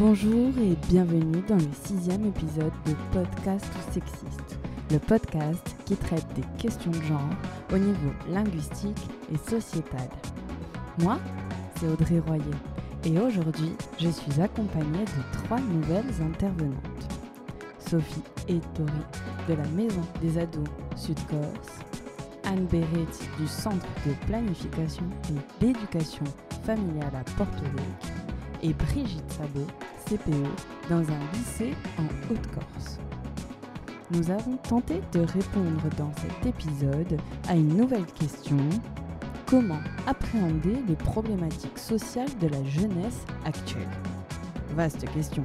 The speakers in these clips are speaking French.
Bonjour et bienvenue dans le sixième épisode de Podcast Sexiste, le podcast qui traite des questions de genre au niveau linguistique et sociétal. Moi, c'est Audrey Royer et aujourd'hui, je suis accompagnée de trois nouvelles intervenantes. Sophie et Tori de la Maison des Ados Sud-Corse, Anne Béret du Centre de planification et d'éducation familiale à Porto Rico et Brigitte Sabot, Dans un lycée en Haute-Corse. Nous avons tenté de répondre dans cet épisode à une nouvelle question. Comment appréhender les problématiques sociales de la jeunesse actuelle? Vaste question.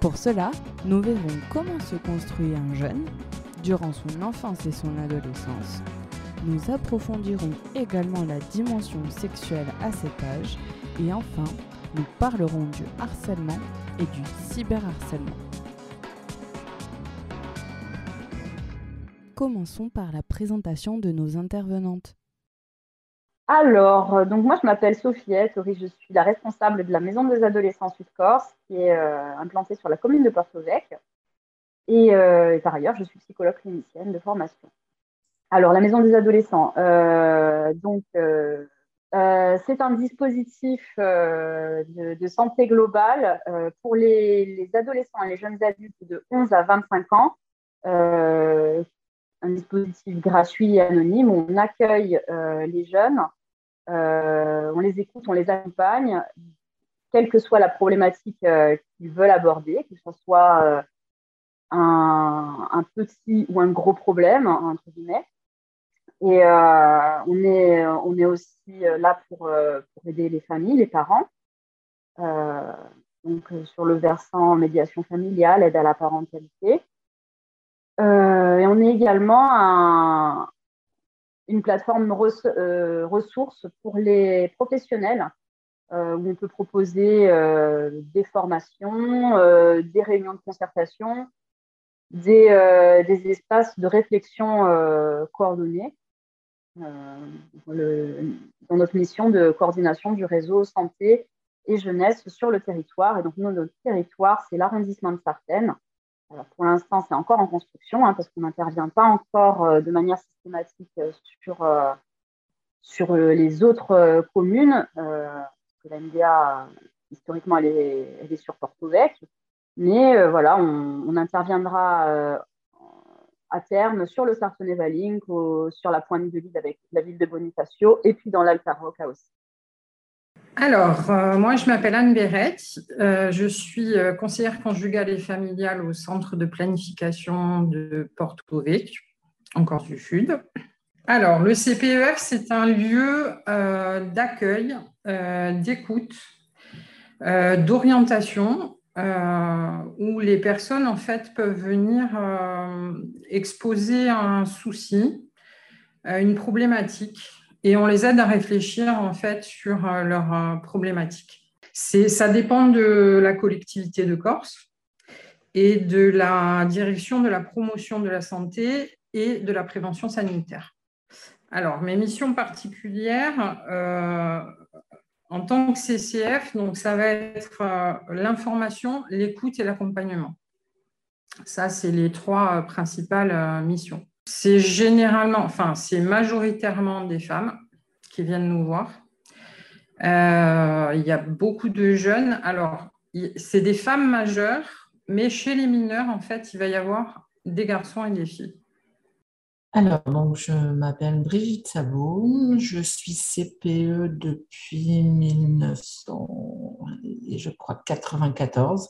Pour cela, nous verrons comment se construit un jeune durant son enfance et son adolescence. Nous approfondirons également la dimension sexuelle à cet âge et enfin, nous parlerons du harcèlement et du cyberharcèlement. Commençons par la présentation de nos intervenantes. Alors, euh, donc moi je m'appelle Sophie je suis la responsable de la Maison des adolescents Sud-Corse qui est euh, implantée sur la commune de Porto Vecchio. Et, euh, et, par ailleurs, je suis psychologue clinicienne de formation. Alors, la Maison des adolescents, donc euh, c'est un dispositif euh, de, santé globale euh, pour les, adolescents et les jeunes adultes de 11 à 25 ans. un dispositif gratuit et anonyme où on accueille les jeunes, on les écoute, on les accompagne, quelle que soit la problématique qu'ils veulent aborder, que ce soit un, un, petit ou un gros problème, entre guillemets. Et euh, on, est, on est aussi euh, là pour, euh, pour aider les familles, les parents. donc, sur le versant médiation familiale, aide à la parentalité. et on est également un, une plateforme ressources pour les professionnels où on peut proposer des formations, des réunions de concertation, des, des espaces de réflexion coordonnés euh, dans notre mission de coordination du réseau santé et jeunesse sur le territoire. Et donc, notre territoire, c'est l'arrondissement de Sartène. Alors, pour l'instant, c'est encore en construction hein, parce qu'on n'intervient pas encore euh, de manière systématique euh, sur, sur les autres communes. parce que la MDA, historiquement, elle est, elle est sur Porto Vecchio. Mais voilà, on interviendra à terme sur le Sartonnet-Valink, sur la pointe de l'île avec la ville de Bonifacio et puis dans l'Alta Rocca aussi. Alors, euh, moi, je m'appelle Anne Béret. Euh, je suis euh, conseillère conjugale et familiale au centre de planification de Porto Vecchio, en Corse du Sud. Alors, le CPEF, c'est un lieu d'accueil, d'écoute, d'orientation euh, où les personnes en fait peuvent venir euh, exposer un souci, euh, une problématique, et on les aide à réfléchir en fait sur leur problématique. Ça dépend de la collectivité de Corse et de la direction de la promotion de la santé et de la prévention sanitaire. Alors, mes missions particulières, en tant que CCF, donc ça va être euh, l'information, l'écoute et l'accompagnement. Ça, c'est les trois euh, principales euh, missions. C'est généralement, enfin, c'est majoritairement des femmes qui viennent nous voir. il y a beaucoup de jeunes. Alors, c'est des femmes majeures, mais chez les mineurs, en fait, il va y avoir des garçons et des filles. Alors, donc, je m'appelle Brigitte Sabot, je suis CPE depuis 1900, je crois 94.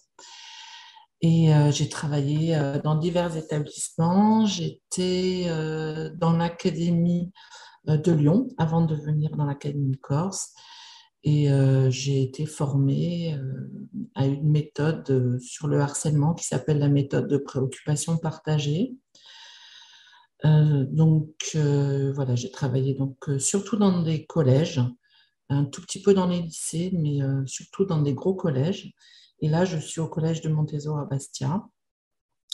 Et euh, j'ai travaillé euh, dans divers établissements. J'étais euh, dans l'académie de Lyon avant de venir dans l'académie de Corse. Et j'ai été formée à une méthode sur le harcèlement qui s'appelle la méthode de préoccupation partagée euh, donc euh, voilà, j'ai travaillé donc euh, surtout dans des collèges, un tout petit peu dans les lycées, mais surtout dans des gros collèges. Et là, je suis au collège de Montésor à Bastia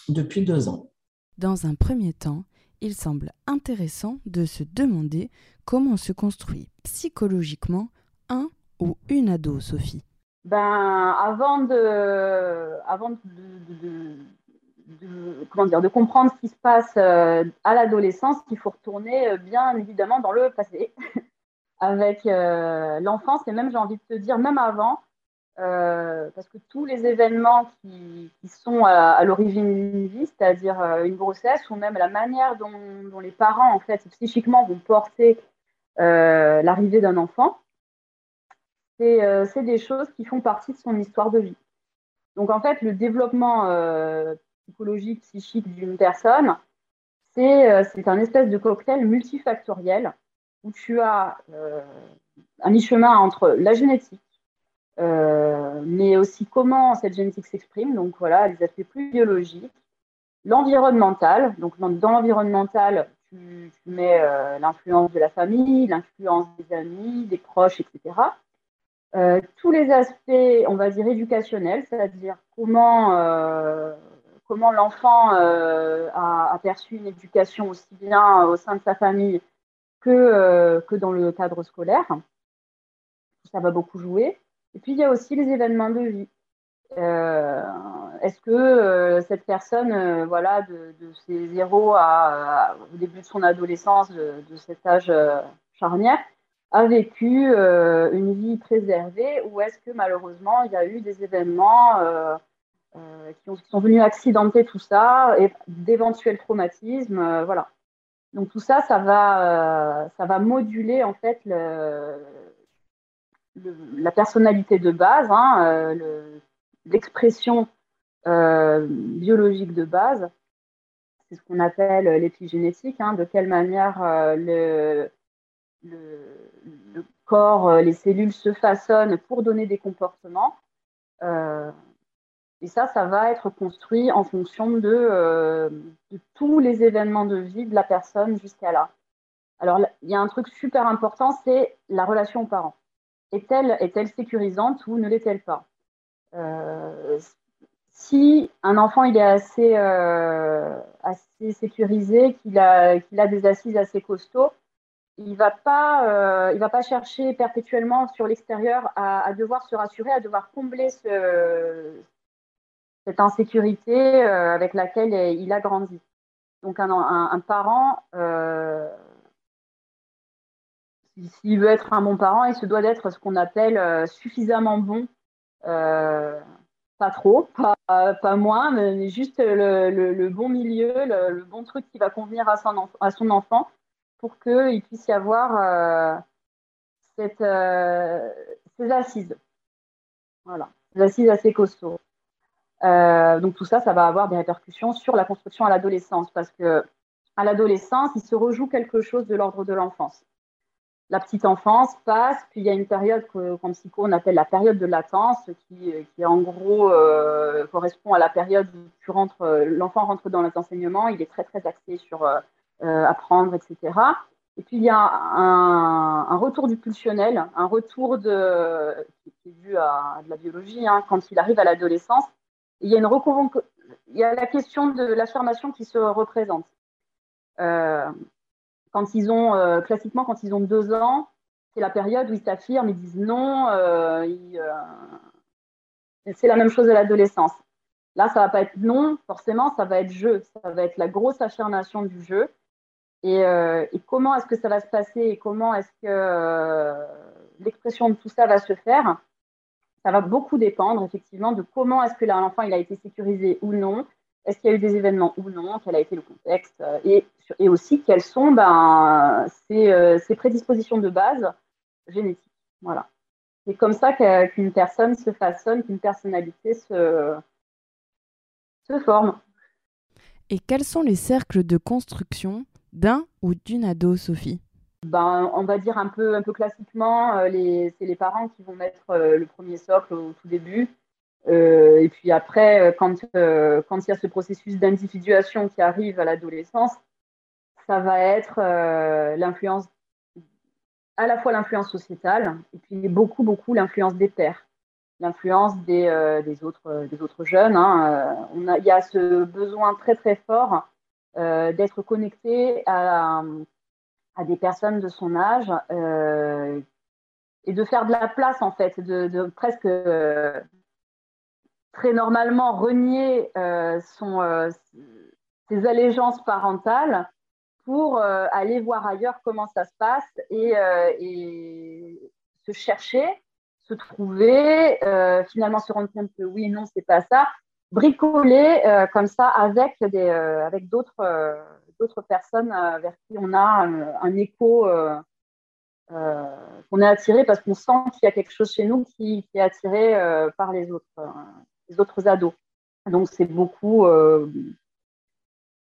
depuis deux ans. Dans un premier temps, il semble intéressant de se demander comment se construit psychologiquement un ou une ado, Sophie. ben, avant de, avant de, comment dire, de comprendre ce qui se passe à l'adolescence, il faut retourner bien évidemment dans le passé, avec l'enfance et même, j'ai envie de te dire, même avant, euh, parce que tous les événements qui, sont à, l'origine d'une vie, c'est-à-dire euh, une grossesse, ou même la manière dont, les parents, en fait, psychiquement vont porter euh, l'arrivée d'un enfant, c'est des choses qui font partie de son histoire de vie. Donc, en fait, le développement psychologique, psychique d'une personne, c'est un espèce de cocktail multifactoriel où tu as un mi-chemin entre la génétique, euh, mais aussi comment cette génétique s'exprime, donc voilà, les aspects plus biologiques, l'environnemental, donc dans, l'environnemental, tu, mets euh, l'influence de la famille, l'influence des amis, des proches, etc. Euh, tous les aspects, on va dire, éducationnels, c'est-à-dire comment, comment l'enfant a, a, perçu une éducation aussi bien au sein de sa famille que, que dans le cadre scolaire. Ça va beaucoup jouer. Et puis, il y a aussi les événements de vie. Euh, est-ce que euh, cette personne, euh, voilà, de, ses zéro à, au début de son adolescence, de, cet âge charnière, a vécu une vie préservée ou est-ce que malheureusement il y a eu des événements qui, qui, sont venus accidenter tout ça et d'éventuels traumatismes, voilà. Donc tout ça, ça va, ça va moduler en fait la personnalité de base, hein, euh, l'expression euh, biologique de base, c'est ce qu'on appelle l'épigénétique, hein, de quelle manière euh, le, corps, les cellules se façonnent pour donner des comportements. Et ça, ça va être construit en fonction de, de, tous les événements de vie de la personne jusqu'à là. Alors, il y a un truc super important, c'est la relation aux parents est-elle est sécurisante ou ne l'est-elle pas? Euh, Si un enfant il est assez, euh, assez sécurisé, qu'il a, des assises assez costauds, il ne va, pas, euh, va pas chercher perpétuellement sur l'extérieur à, devoir se rassurer, à devoir combler ce, cette insécurité avec laquelle il a grandi. Donc un, parent s'il veut être un bon parent, il se doit d'être ce qu'on appelle euh, suffisamment bon, euh, pas trop, pas, moins, mais juste le, bon milieu, le, bon truc qui va convenir à son, enfant pour qu'il puisse y avoir euh, ces assises. Voilà, ces assises assez costauds. Donc tout ça, ça va avoir des répercussions sur la construction à l'adolescence parce que à l'adolescence, il se rejoue quelque chose de l'ordre de l'enfance la petite enfance passe, puis il y a une période qu'en psycho on appelle la période de latence, qui, en gros euh, correspond à la période où euh, l'enfant rentre dans l'enseignement, il est très très axé sur euh, apprendre, etc. Et puis il y a un, retour du pulsionnel, un retour de, qui est dû à, de la biologie, hein, quand il arrive à l'adolescence. Il y a la question de l'affirmation qui se représente quand ils ont, euh, classiquement, quand ils ont deux ans, c'est la période où ils s'affirment, ils disent non. Euh, euh, c'est la même chose à l'adolescence. Là, ça va pas être non, forcément, ça va être jeu. Ça va être la grosse affirmation du jeu. Et, comment est-ce que ça va se passer et comment est-ce que l'expression de tout ça va se faire? Ça va beaucoup dépendre, effectivement, de comment est-ce que l'enfant il a été sécurisé ou non, est-ce qu'il y a eu des événements ou non Quel a été le contexte euh, et, aussi quelles sont ben, euh, prédispositions de base génétiques. Voilà. C'est comme ça qu'une personne se façonne, qu'une personnalité se forme. Et quels sont les cercles de construction d'un ou d'une ado, Sophie? Ben, on va dire un peu, un peu classiquement, euh, c'est les parents qui vont mettre le premier socle au tout début. Euh, et puis après, euh, quand, euh, quand il y a ce processus d'individuation qui arrive à l'adolescence, ça va être l'influence, à la fois l'influence sociétale et puis beaucoup, beaucoup l'influence des pères, l'influence des, des, autres, des autres jeunes. Hein. Il y a ce besoin très, très fort d'être connecté à, à, des personnes de son âge et de faire de la place, en fait, de, presque très normalement renier son, ses allégeances parentales pour aller voir ailleurs comment ça se passe et, et se chercher, se trouver, finalement se rendre compte que oui, non, c'est pas ça, bricoler euh, comme ça avec, des, euh, avec d'autres, euh, d'autres personnes vers qui on a un, écho, qu'on est attiré parce qu'on sent qu'il y a quelque chose chez nous qui, est attiré par les autres, les autres ados. Donc c'est beaucoup,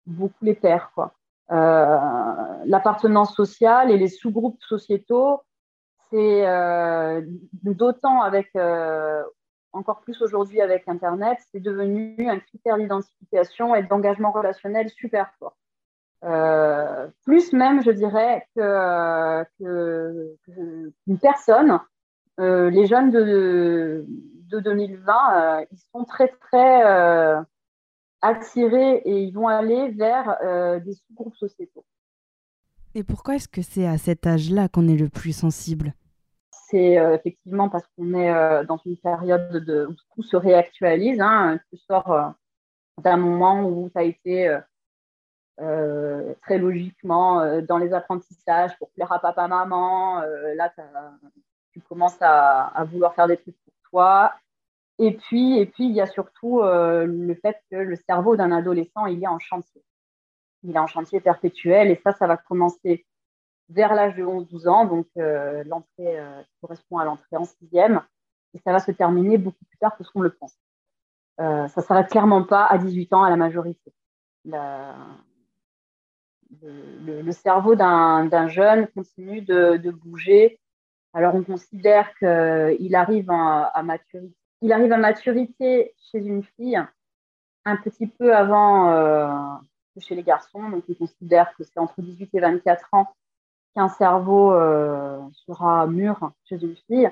beaucoup les pères. Quoi. l'appartenance sociale et les sous-groupes sociétaux, c'est d'autant avec encore plus aujourd'hui avec Internet, c'est devenu un critère d'identification et d'engagement relationnel super fort. Euh, plus même, je dirais, qu'une que, personne, euh, les jeunes de, de 2020, euh, ils sont très, très attirés et ils vont aller vers des sous-groupes sociétaux. Et pourquoi est-ce que c'est à cet âge-là qu'on est le plus sensible? C'est effectivement parce qu'on est dans une période de, où tout se réactualise. Hein. Tu sors d'un moment où tu as été très logiquement dans les apprentissages pour plaire à papa-maman. là, tu commences à, vouloir faire des trucs pour toi. Et puis, et puis, il y a surtout le fait que le cerveau d'un adolescent, il est en chantier. Il est en chantier perpétuel et ça, ça va commencer vers l'âge de 11-12 ans, donc euh, l'entrée euh, correspond à l'entrée en sixième, et ça va se terminer beaucoup plus tard que ce qu'on le pense. Euh, ça ne s'arrête clairement pas à 18 ans à la majorité. Le, cerveau d'un jeune continue de, bouger. Alors on considère qu'il arrive à, maturité. Chez une fille un petit peu avant que chez les garçons. Donc on considère que c'est entre 18 et 24 ans qu'un cerveau euh, sera mûr chez une fille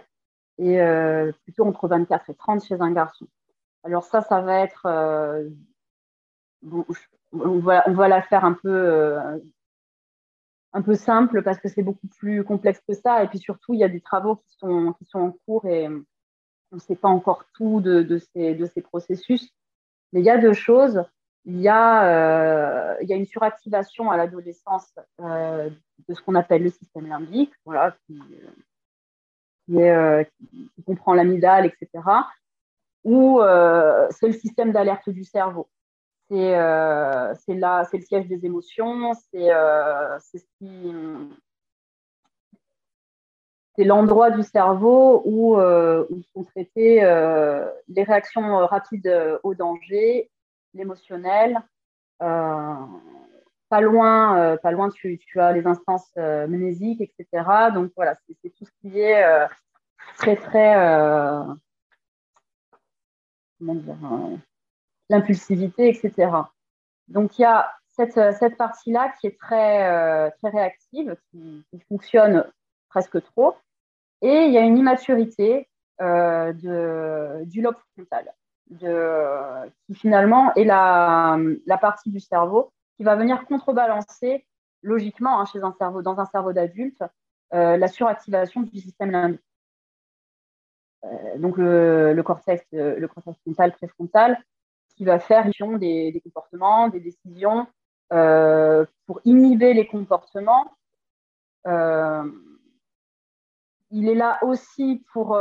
et euh, plutôt entre 24 et 30 chez un garçon. Alors ça, ça va être... Euh, on, va, on, un peu, un peu simple parce que c'est beaucoup plus complexe que ça. Et puis surtout, il y a des travaux qui sont, qui sont en cours et on ne sait pas encore tout de, de, ces, de ces processus. Mais il y a deux choses il y, a, euh, il y a une suractivation à l'adolescence euh, de ce qu'on appelle le système limbique, voilà, qui, qui, euh, comprend l'amygdale, etc., où c'est le système d'alerte du cerveau. C'est c'est le siège des émotions, c'est c'est l'endroit du cerveau où, où sont traitées les réactions rapides au danger l'émotionnel. Euh, pas loin, euh, pas loin tu, tu, as les instances euh, mnésiques, etc. Donc voilà, c'est tout ce qui est très, très. comment dire L'impulsivité, etc. Donc il y a cette, cette partie-là qui est très, très réactive, qui, fonctionne presque trop. Et il y a une immaturité de, du lobe frontal de, qui finalement est la, la, partie du cerveau qui va venir contrebalancer logiquement hein, chez un cerveau, dans un cerveau d'adulte euh, la suractivation du système limbique. Euh, donc le, le, cortex, le cortex frontal, préfrontal, va faire des, comportements, des décisions euh, pour inhiber les comportements. il est là aussi pour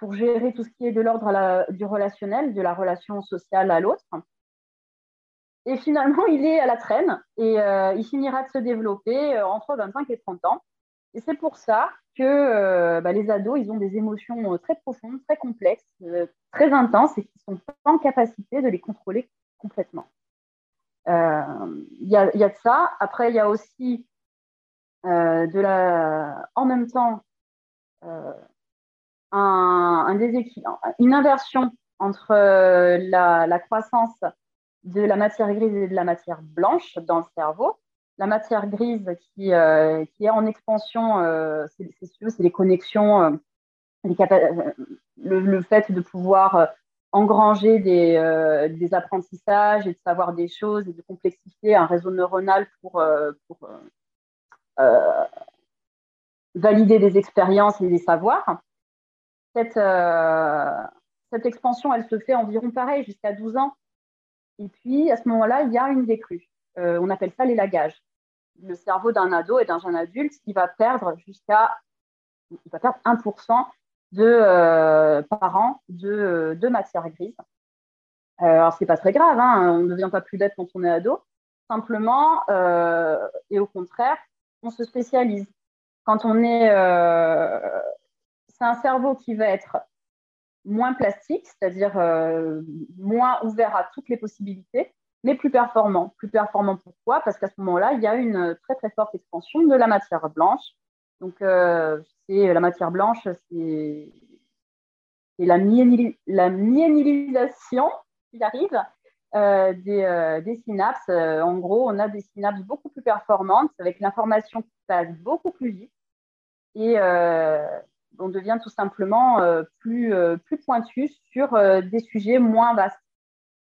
pour gérer tout ce qui est de l'ordre du relationnel, de la relation sociale à l'autre. Et finalement, il est à la traîne et euh, il finira de se développer euh, entre 25 et 30 ans. Et c'est pour ça que euh, bah, les ados, ils ont des émotions très profondes, très complexes, très intenses et qui sont pas en capacité de les contrôler complètement. Il y, a, y, a de ça. Après, il y a aussi de la, en même temps un, déséquilibre, une inversion entre euh, la, croissance de la matière grise et de la matière blanche dans le cerveau. La matière grise qui, euh, qui est en expansion, euh, c'est les connexions, le, fait de pouvoir engranger des, des, apprentissages et de savoir des choses et de complexifier un réseau neuronal pour, valider des expériences et des savoirs. Cette, expansion, elle se fait environ pareil, jusqu'à 12 ans. Et puis, à ce moment-là, il y a une décrue. on appelle ça l'élagage. Le cerveau d'un ado et d'un jeune adulte qui va perdre jusqu'à il va perdre 1% de, euh, par an de, de matière grise. Euh, alors, ce n'est pas très grave, hein, on ne devient pas plus bête quand on est ado. Simplement, euh, et au contraire, on se spécialise. Quand on est. c'est un cerveau qui va être moins plastique, c'est-à-dire moins ouvert à toutes les possibilités, mais plus performant. Plus performant pourquoi? Parce qu'à ce moment-là, il y a une très très forte expansion de la matière blanche. Donc, c'est la matière blanche, c'est la, myélisation qui arrive euh, euh, des, synapses. Euh, en gros, on a des synapses beaucoup plus performantes avec l'information qui passe beaucoup plus vite et on devient tout simplement plus pointu sur des sujets moins vastes.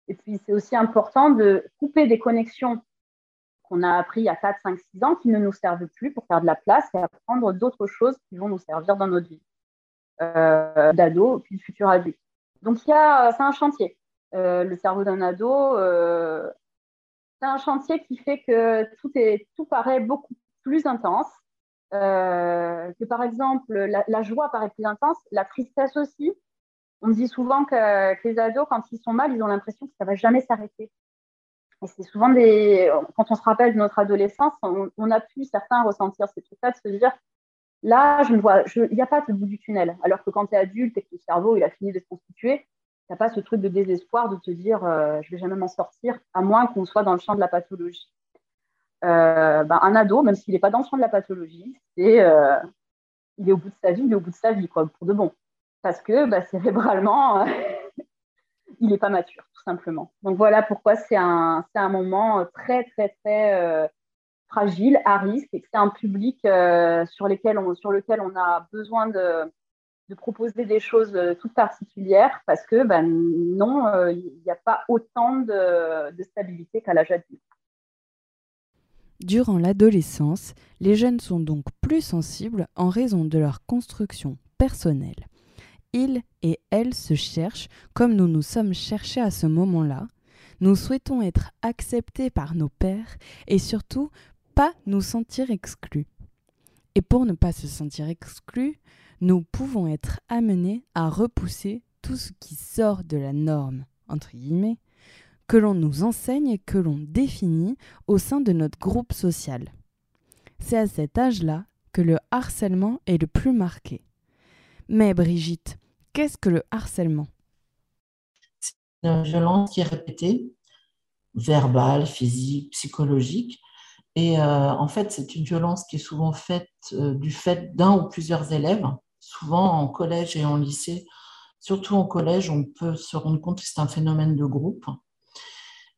Et puis, c'est aussi important de couper des connexions qu'on a appris il y a 4, 5, 6 ans qui ne nous servent plus pour faire de la place et apprendre d'autres choses qui vont nous servir dans notre vie euh, d'ado puis de futur adulte. Donc, c'est un chantier. Euh, le cerveau d'un ado, euh, c'est un chantier qui fait que tout, est, tout paraît beaucoup plus intense. que par exemple, la, joie paraît plus intense, la tristesse aussi. On dit souvent que, que les ados, quand ils sont mal, ils ont l'impression que ça ne va jamais s'arrêter. Et c'est souvent des. Quand on se rappelle de notre adolescence, on, a pu certains ressentir ces trucs-là, de se dire là, je ne vois, il n'y a pas de bout du tunnel. Alors que quand tu es adulte et que ton cerveau il a fini de se constituer, tu n'as pas ce truc de désespoir de te dire euh, je vais jamais m'en sortir, à moins qu'on soit dans le champ de la pathologie. Euh, ben, un ado, même s'il n'est pas dans le champ de la pathologie, c'est, euh, il est au bout de sa vie, il est au bout de sa vie, quoi, pour de bon. Parce que bah, cérébralement, il n'est pas mature, tout simplement. Donc voilà pourquoi c'est un, un moment très, très, très euh, fragile, à risque, et c'est un public euh, sur, on, sur lequel on a besoin de, de proposer des choses euh, toutes particulières, parce que ben, non, il n'y a pas autant de, de stabilité qu'à l'âge adulte. Durant l'adolescence, les jeunes sont donc plus sensibles en raison de leur construction personnelle il et elle se cherchent comme nous nous sommes cherchés à ce moment-là. Nous souhaitons être acceptés par nos pères et surtout pas nous sentir exclus. Et pour ne pas se sentir exclus, nous pouvons être amenés à repousser tout ce qui sort de la norme, entre guillemets, que l'on nous enseigne et que l'on définit au sein de notre groupe social. C'est à cet âge-là que le harcèlement est le plus marqué. Mais Brigitte, Qu'est-ce que le harcèlement? C'est une violence qui est répétée, verbale, physique, psychologique. Et euh, en fait, c'est une violence qui est souvent faite euh, du fait d'un ou plusieurs élèves, souvent en collège et en lycée. Surtout en collège, on peut se rendre compte que c'est un phénomène de groupe.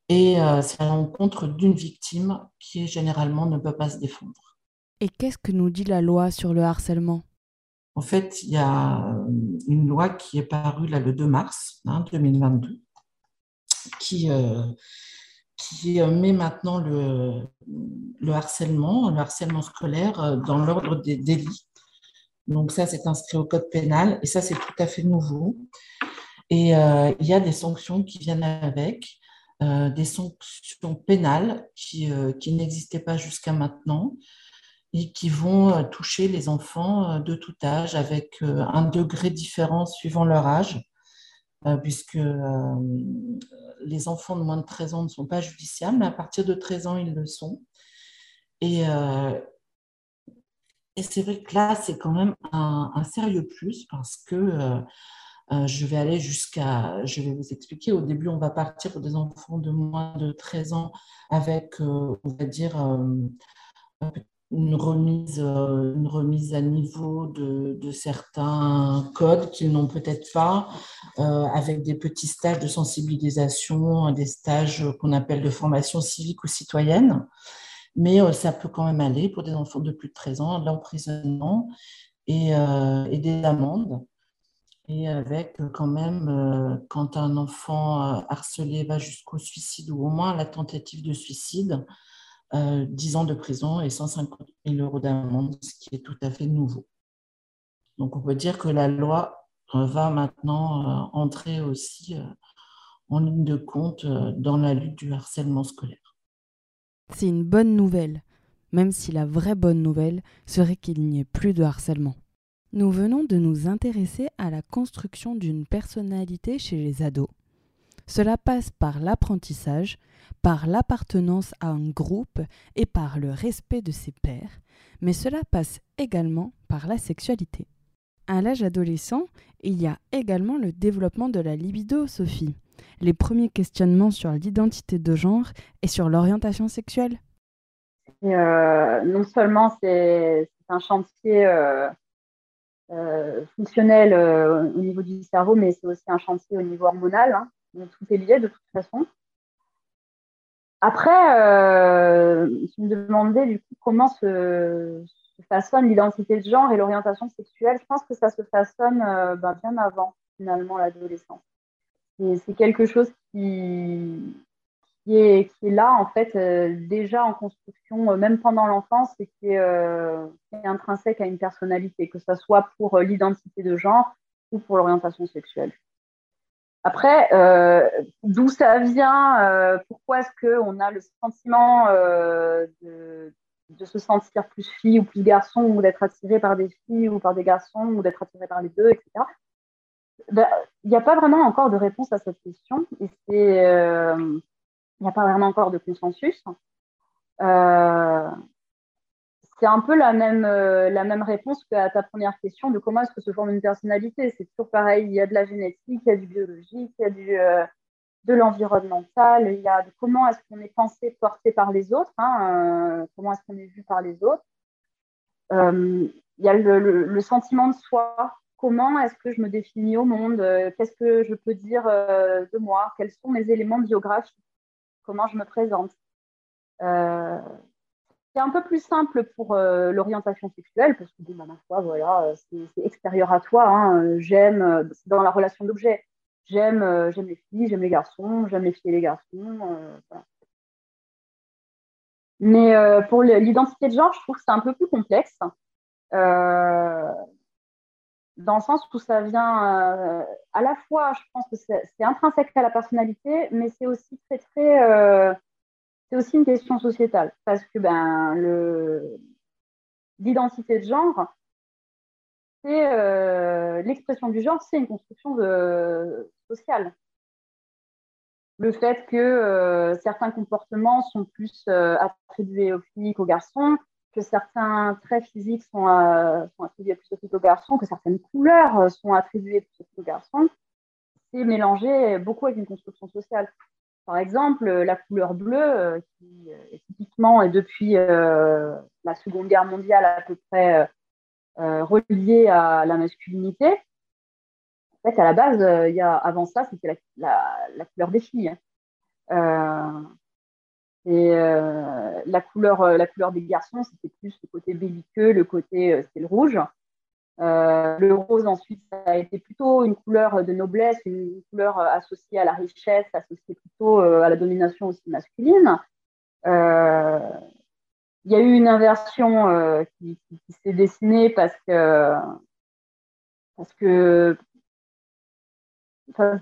Et euh, c'est à l'encontre d'une victime qui généralement ne peut pas se défendre. Et qu'est-ce que nous dit la loi sur le harcèlement? En fait, il y a euh, une loi qui est parue le 2 mars 2022 hein, qui, euh, qui euh, met maintenant le, le, harcèlement, le harcèlement scolaire dans l'ordre des délits. Donc ça, c'est inscrit au code pénal et ça, c'est tout à fait nouveau. Et il y a des sanctions qui viennent avec, des sanctions pénales qui n'existaient pas jusqu'à maintenant qui vont euh, toucher les enfants euh, de tout âge avec euh, un degré différent suivant leur âge, puisque les enfants de moins de 13 ans ne sont pas judiciables, mais à partir de 13 ans, ils le sont. Et, c'est vrai que là, c'est quand même un, sérieux plus parce que je vais aller jusqu'à, je vais vous expliquer, au début, on va partir pour des enfants de moins de 13 ans avec, on va dire, une remise, euh, une remise à niveau de, de certains codes qu'ils n'ont peut-être pas, euh, avec des petits stages de sensibilisation, des stages qu'on appelle de formation civique ou citoyenne. Mais euh, ça peut quand même aller pour des enfants de plus de 13 ans, de l'emprisonnement et, et, des amendes. Et avec quand même, quand un enfant harcelé va jusqu'au suicide ou au moins la tentative de suicide, 10 ans de prison et 150 000 euros d'amende, ce qui est tout à fait nouveau. Donc on peut dire que la loi va maintenant entrer aussi en ligne de compte dans la lutte du harcèlement scolaire. C'est une bonne nouvelle, même si la vraie bonne nouvelle serait qu'il n'y ait plus de harcèlement. Nous venons de nous intéresser à la construction d'une personnalité chez les ados. Cela passe par l'apprentissage, par l'appartenance à un groupe et par le respect de ses pairs, mais cela passe également par la sexualité. À l'âge adolescent, il y a également le développement de la libido, Sophie. Les premiers questionnements sur l'identité de genre et sur l'orientation sexuelle. Euh, non seulement c'est un chantier euh, euh, fonctionnel au niveau du cerveau, mais c'est aussi un chantier au niveau hormonal. Hein. tout est lié de toute façon. Après, euh, me demandais du coup comment se, façonne l'identité de genre et l'orientation sexuelle. Je pense que ça se façonne ben, bien avant finalement l'adolescence. C'est quelque chose qui, est, là, en fait, euh, déjà en construction, euh, même pendant l'enfance, et qui est, euh, qui est, intrinsèque à une personnalité, que ce soit pour l'identité de genre ou pour l'orientation sexuelle. Après, d'où ça vient Pourquoi est-ce qu'on a le sentiment de, de, se sentir plus fille ou plus garçon, ou d'être attiré par des filles ou par des garçons, ou d'être attiré par les deux, etc. Ben, il n'y a pas vraiment encore de réponse à cette question. Et il n'y a pas vraiment encore de consensus. Euh, c'est un peu la même, euh, la même réponse qu'à ta première question de comment est-ce que se forme une personnalité. C'est toujours pareil, il y a de la génétique, il y a du biologique, il y a du, euh, de l'environnemental, il y a de comment est-ce qu'on est pensé, porté par les autres, hein, comment est-ce qu'on est vu par les autres. il y a le, le, sentiment de soi, comment est-ce que je me définis au monde, qu'est-ce que je peux dire de moi, quels sont mes éléments biographiques? Comment je me présente? Euh, c'est un peu plus simple pour euh, l'orientation sexuelle, parce que, bah, ma foi, voilà, euh, c'est extérieur à toi. Hein. J'aime, dans la relation d'objet, j'aime j'aime les filles, j'aime les garçons, j'aime les filles et les garçons. Mais pour l'identité de genre, je trouve que c'est un peu plus complexe dans le sens où ça vient euh, à la fois, je pense que c'est intrinsèque à la personnalité, mais c'est aussi très, très. Euh, c'est aussi une question sociétale. Parce que ben, l'identité de genre, c'est euh, l'expression du genre, c'est une construction sociale. Le fait que certains comportements sont plus attribués aux filles qu'aux garçons, que certains traits physiques sont, euh, attribués plus aux filles qu'aux garçons, que certaines couleurs euh, sont attribuées plus aux garçons, c'est mélangé beaucoup avec une construction sociale. Par exemple, la couleur bleue, euh, qui est typiquement et depuis la Seconde Guerre mondiale à peu près reliée à la masculinité. En fait, à la base, y a, avant ça, c'était la, couleur des filles. Et euh, la, couleur, euh, la couleur des garçons, c'était plus le côté belliqueux, le côté, euh, le rouge. Le rose, ensuite, ça a été plutôt une couleur de noblesse, une couleur associée à la richesse, associée plutôt à la domination aussi masculine. Il y a eu une inversion qui, s'est dessinée parce que,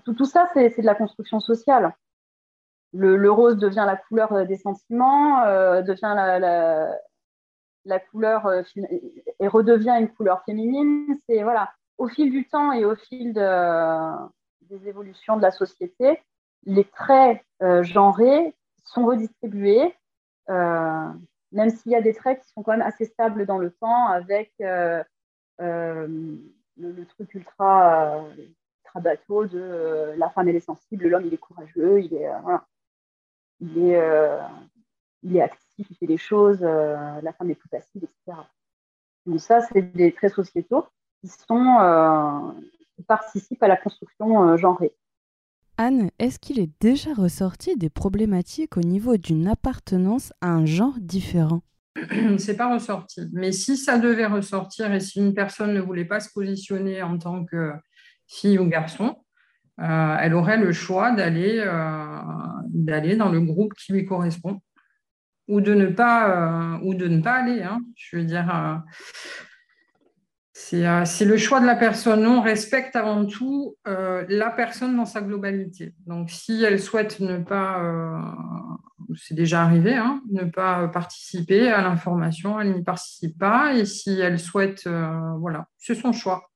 tout, ça, c'est de la construction sociale le, rose devient la couleur euh, des sentiments, euh, devient la, couleur euh, et redevient une couleur féminine. C'est voilà, au fil du temps et au fil des évolutions de la société, les traits genrés sont redistribués, même s'il y a des traits qui sont quand même assez stables dans le temps, avec le, truc ultra, ultra bateau de la femme elle est sensible, l'homme il est courageux, il est il est, euh, il est actif, il fait des choses, euh, la femme est plus passive, etc. Donc ça, c'est des traits sociétaux qui, sont, euh, qui participent à la construction genrée. Anne, est-ce qu'il est déjà ressorti des problématiques au niveau d'une appartenance à un genre différent? C'est pas ressorti. Mais si ça devait ressortir et si une personne ne voulait pas se positionner en tant que fille ou garçon, euh, elle aurait le choix d'aller euh, d'aller dans le groupe qui lui correspond. Ou de ne pas, ou de ne pas aller. Hein. Je veux dire, c'est le choix de la personne. On respecte avant tout la personne dans sa globalité. Donc, si elle souhaite ne pas c'est déjà arrivé, hein, ne pas participer à l'information, elle n'y participe pas. Et si elle souhaite, euh, voilà, c'est son choix.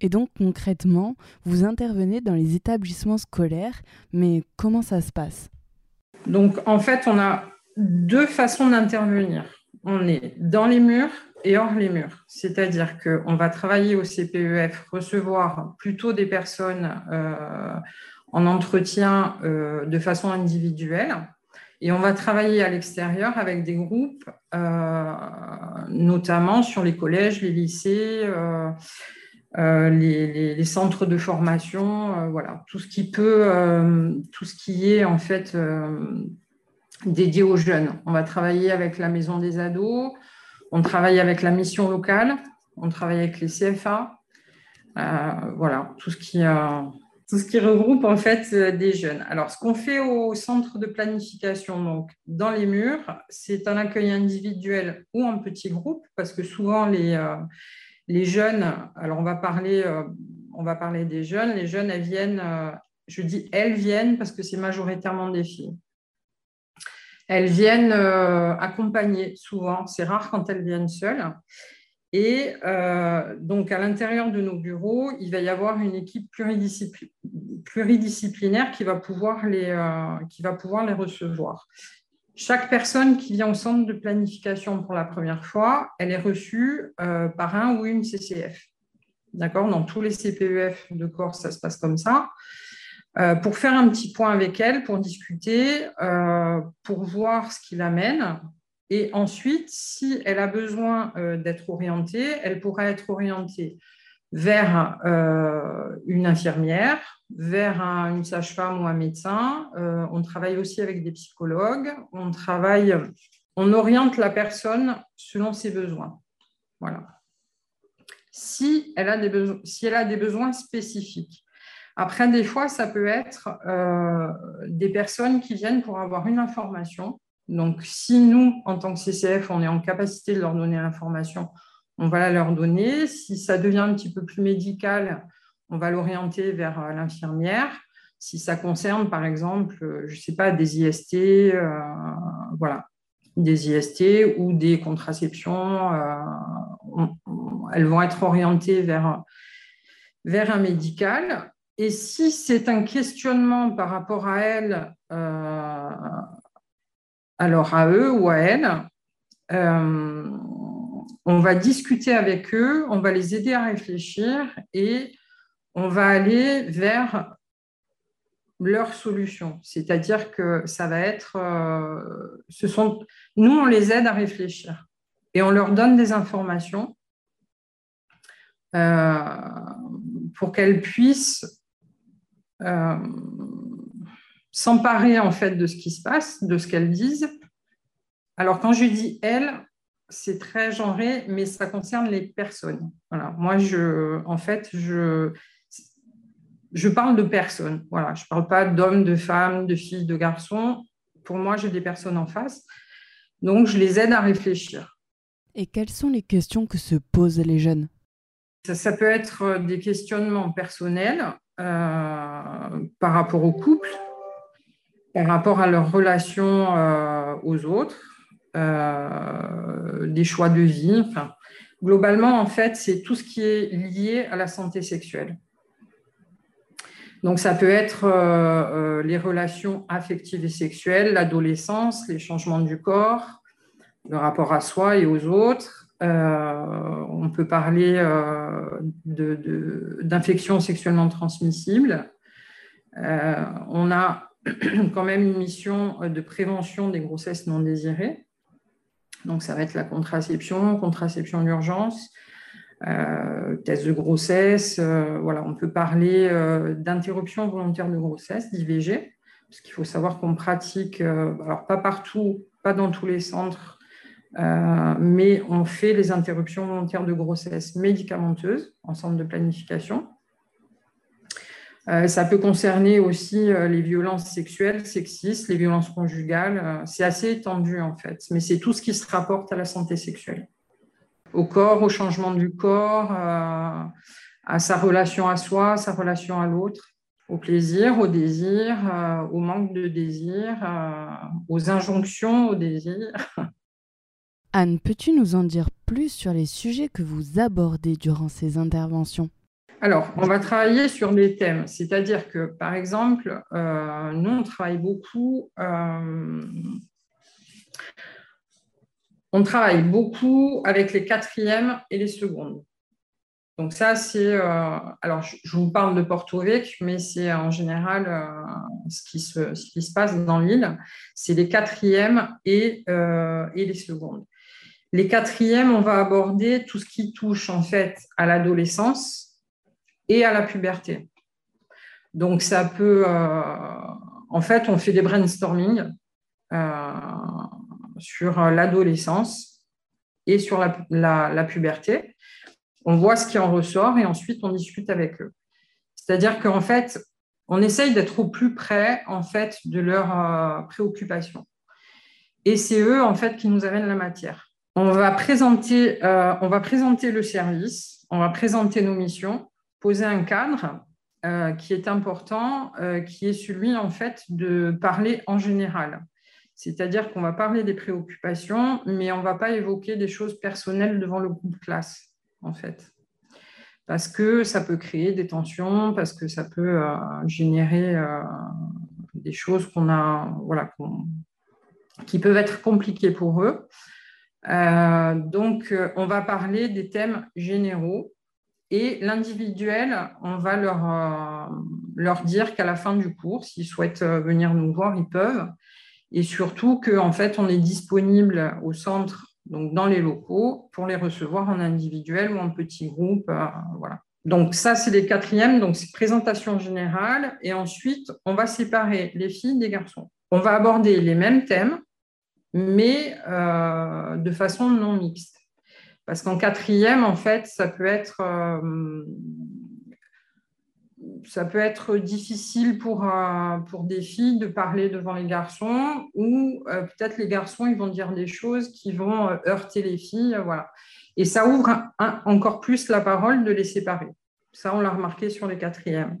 Et donc concrètement, vous intervenez dans les établissements scolaires, mais comment ça se passe? Donc en fait, on a deux façons d'intervenir. On est dans les murs et hors les murs. C'est-à-dire qu'on va travailler au CPEF, recevoir plutôt des personnes euh, en entretien euh, de façon individuelle et on va travailler à l'extérieur avec des groupes, euh, notamment sur les collèges, les lycées, euh, les, centres de formation, voilà, tout ce qui peut, tout ce qui est en fait dédié aux jeunes. On va travailler avec la maison des ados, on travaille avec la mission locale, on travaille avec les CFA, voilà, tout ce qui tout ce qui regroupe en fait euh, des jeunes. Alors, ce qu'on fait au centre de planification, donc dans les murs, c'est un accueil individuel ou en petit groupe, parce que souvent les, euh, les jeunes, alors on va parler, euh, on va parler des jeunes, les jeunes elles viennent, je dis elles viennent parce que c'est majoritairement des filles. Elles viennent accompagner souvent, c'est rare quand elles viennent seules. Et euh, donc, à l'intérieur de nos bureaux, il va y avoir une équipe pluridisciplinaire qui va, pouvoir les, euh, qui va pouvoir les recevoir. Chaque personne qui vient au centre de planification pour la première fois, elle est reçue euh, par un ou une CCF. D'accord? Dans tous les CPEF de Corse, ça se passe comme ça. Pour faire un petit point avec elle, pour discuter, pour voir ce qui l'amène, et ensuite, si elle a besoin euh, d'être orientée, elle pourra être orientée vers euh, une infirmière, vers une sage-femme ou un médecin. Euh, on travaille aussi avec des psychologues. On travaille, on oriente la personne selon ses besoins. Voilà. Si elle a des besoins spécifiques. Après, des fois, ça peut être des personnes qui viennent pour avoir une information donc, si nous, en tant que CCF, on est en capacité de leur donner l'information, on va la leur donner. Si ça devient un petit peu plus médical, on va l'orienter vers euh, l'infirmière. Si ça concerne, par exemple, euh, je ne sais pas, des IST, euh, voilà, des IST ou des contraceptions, elles vont être orientées vers, vers un médical. Et si c'est un questionnement par rapport à elles, alors à eux ou à elles, euh, on va discuter avec eux, on va les aider à réfléchir et on va aller vers leur solution. C'est-à-dire que ça va être, euh, ce sont, nous, on les aide à réfléchir et on leur donne des informations euh, pour qu'elles puissent s'emparer en fait de ce qui se passe, de ce qu'elles disent. Alors quand je dis elles, c'est très genré, mais ça concerne les personnes. Voilà. Moi, je, en fait, je, je parle de personnes. Voilà. Je ne parle pas d'hommes, de femmes, de filles, de garçons. Pour moi, j'ai des personnes en face. Donc, je les aide à réfléchir. Et quelles sont les questions que se posent les jeunes? Ça, peut être des questionnements personnels euh, par rapport au couple, par rapport à leur relation euh, aux autres, euh, des choix de vie. Enfin, globalement, en fait, c'est tout ce qui est lié à la santé sexuelle. Donc, ça peut être euh, les relations affectives et sexuelles, l'adolescence, les changements du corps, le rapport à soi et aux autres. On peut parler d'infections sexuellement transmissibles. on a quand même une mission euh, de prévention des grossesses non désirées. Donc, ça va être la contraception, contraception d'urgence, euh, test de grossesse. Euh, voilà, on peut parler d'interruption volontaire de grossesse, d'IVG, parce qu'il faut savoir qu'on pratique, alors pas partout, pas dans tous les centres, mais on fait les interruptions volontaires de grossesse médicamenteuses en centre de planification. Euh, ça peut concerner aussi euh, les violences sexuelles, sexistes, les violences conjugales. Euh, c'est assez étendu en fait, mais c'est tout ce qui se rapporte à la santé sexuelle, au corps, au changement du corps, à sa relation à soi, sa relation à l'autre, au plaisir, au désir, au manque de désir, aux injonctions au désir. Anne, peux-tu nous en dire plus sur les sujets que vous abordez durant ces interventions? Alors, on va travailler sur des thèmes, c'est-à-dire que, par exemple, euh, nous, on travaille beaucoup, euh, on travaille beaucoup avec les quatrièmes et les secondes. Donc ça, c'est, euh, alors je, vous parle de Porto Vecchio, mais c'est en général ce, qui se, ce, qui se, passe dans l'île, c'est les quatrièmes et, et les secondes. Les quatrièmes, on va aborder tout ce qui touche en fait à l'adolescence, et à la puberté. Donc, ça peut. Euh, en fait, on fait des brainstorming euh, sur l'adolescence et sur la, puberté. On voit ce qui en ressort et ensuite on discute avec eux. C'est-à-dire qu'en fait, on essaye d'être au plus près en fait de leurs euh, préoccupations. Et c'est eux en fait qui nous amènent la matière. On va présenter, on va présenter le service, on va présenter nos missions poser un cadre euh, qui est important, euh, qui est celui en fait de parler en général. C'est-à-dire qu'on va parler des préoccupations, mais on ne va pas évoquer des choses personnelles devant le groupe classe, en fait. Parce que ça peut créer des tensions, parce que ça peut euh, générer des choses qui peuvent être compliquées pour eux. Donc, on va parler des thèmes généraux et l'individuel, on va leur, euh, leur dire qu'à la fin du cours, s'ils souhaitent euh, venir nous voir, ils peuvent. Et surtout qu'en fait, on est disponible au centre, donc dans les locaux, pour les recevoir en individuel ou en petit groupe. Euh, voilà. Donc ça, c'est les quatrièmes, donc c'est présentation générale. Et ensuite, on va séparer les filles des garçons. On va aborder les mêmes thèmes, mais de façon non mixte. Parce qu'en quatrième, en fait, ça peut être, euh, ça peut être difficile pour, euh, pour des filles de parler devant les garçons ou euh, peut-être les garçons, ils vont dire des choses qui vont heurter les filles. Voilà. Et ça ouvre encore plus la parole de les séparer. Ça, on l'a remarqué sur les quatrièmes.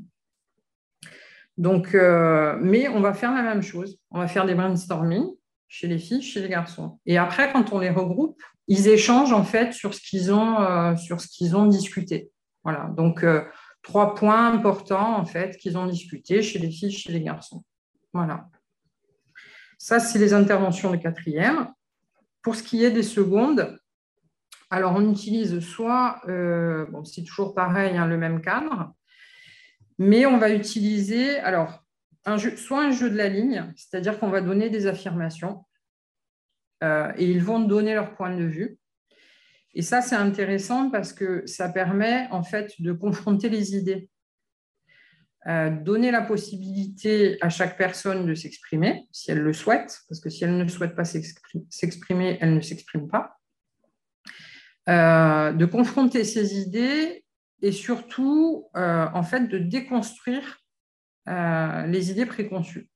Donc, mais on va faire la même chose. On va faire des brainstorming chez les filles, chez les garçons. Et après, quand on les regroupe, ils échangent en fait sur ce qu'ils ont, euh, ont discuté. Voilà. Donc euh, trois points importants en fait qu'ils ont discuté chez les filles, chez les garçons. Voilà. Ça, c'est les interventions de quatrième. Pour ce qui est des secondes, alors on utilise soit, euh, bon, c'est toujours pareil, hein, le même cadre, mais on va utiliser alors soit un jeu de la ligne, c'est-à-dire qu'on va donner des affirmations euh, et ils vont donner leur point de vue. Et ça, c'est intéressant parce que ça permet en fait de confronter les idées, euh, donner la possibilité à chaque personne de s'exprimer si elle le souhaite, parce que si elle ne souhaite pas s'exprimer, elle ne s'exprime pas, euh, de confronter ses idées et surtout en fait de déconstruire les idées préconçues.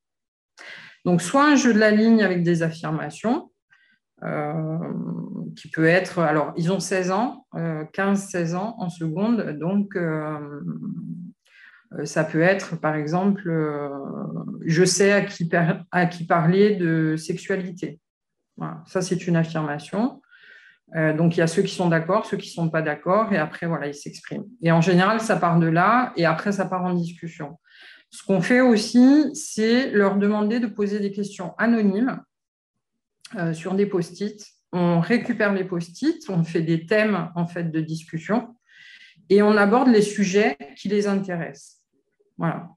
Donc, soit un jeu de la ligne avec des affirmations, euh, qui peut être, alors ils ont 16 ans, 15-16 euh, ans en seconde, donc euh, ça peut être par exemple, je sais à qui, à qui parler de sexualité. Ça, c'est une affirmation. donc, il y a ceux qui sont d'accord, ceux qui ne sont pas d'accord, et après, voilà, ils s'expriment. Et en général, ça part de là, et après, ça part en discussion. Ce qu'on fait aussi, c'est leur demander de poser des questions anonymes euh, sur des post-it. On récupère les post-it, on fait des thèmes en fait de discussion et on aborde les sujets qui les intéressent. Voilà.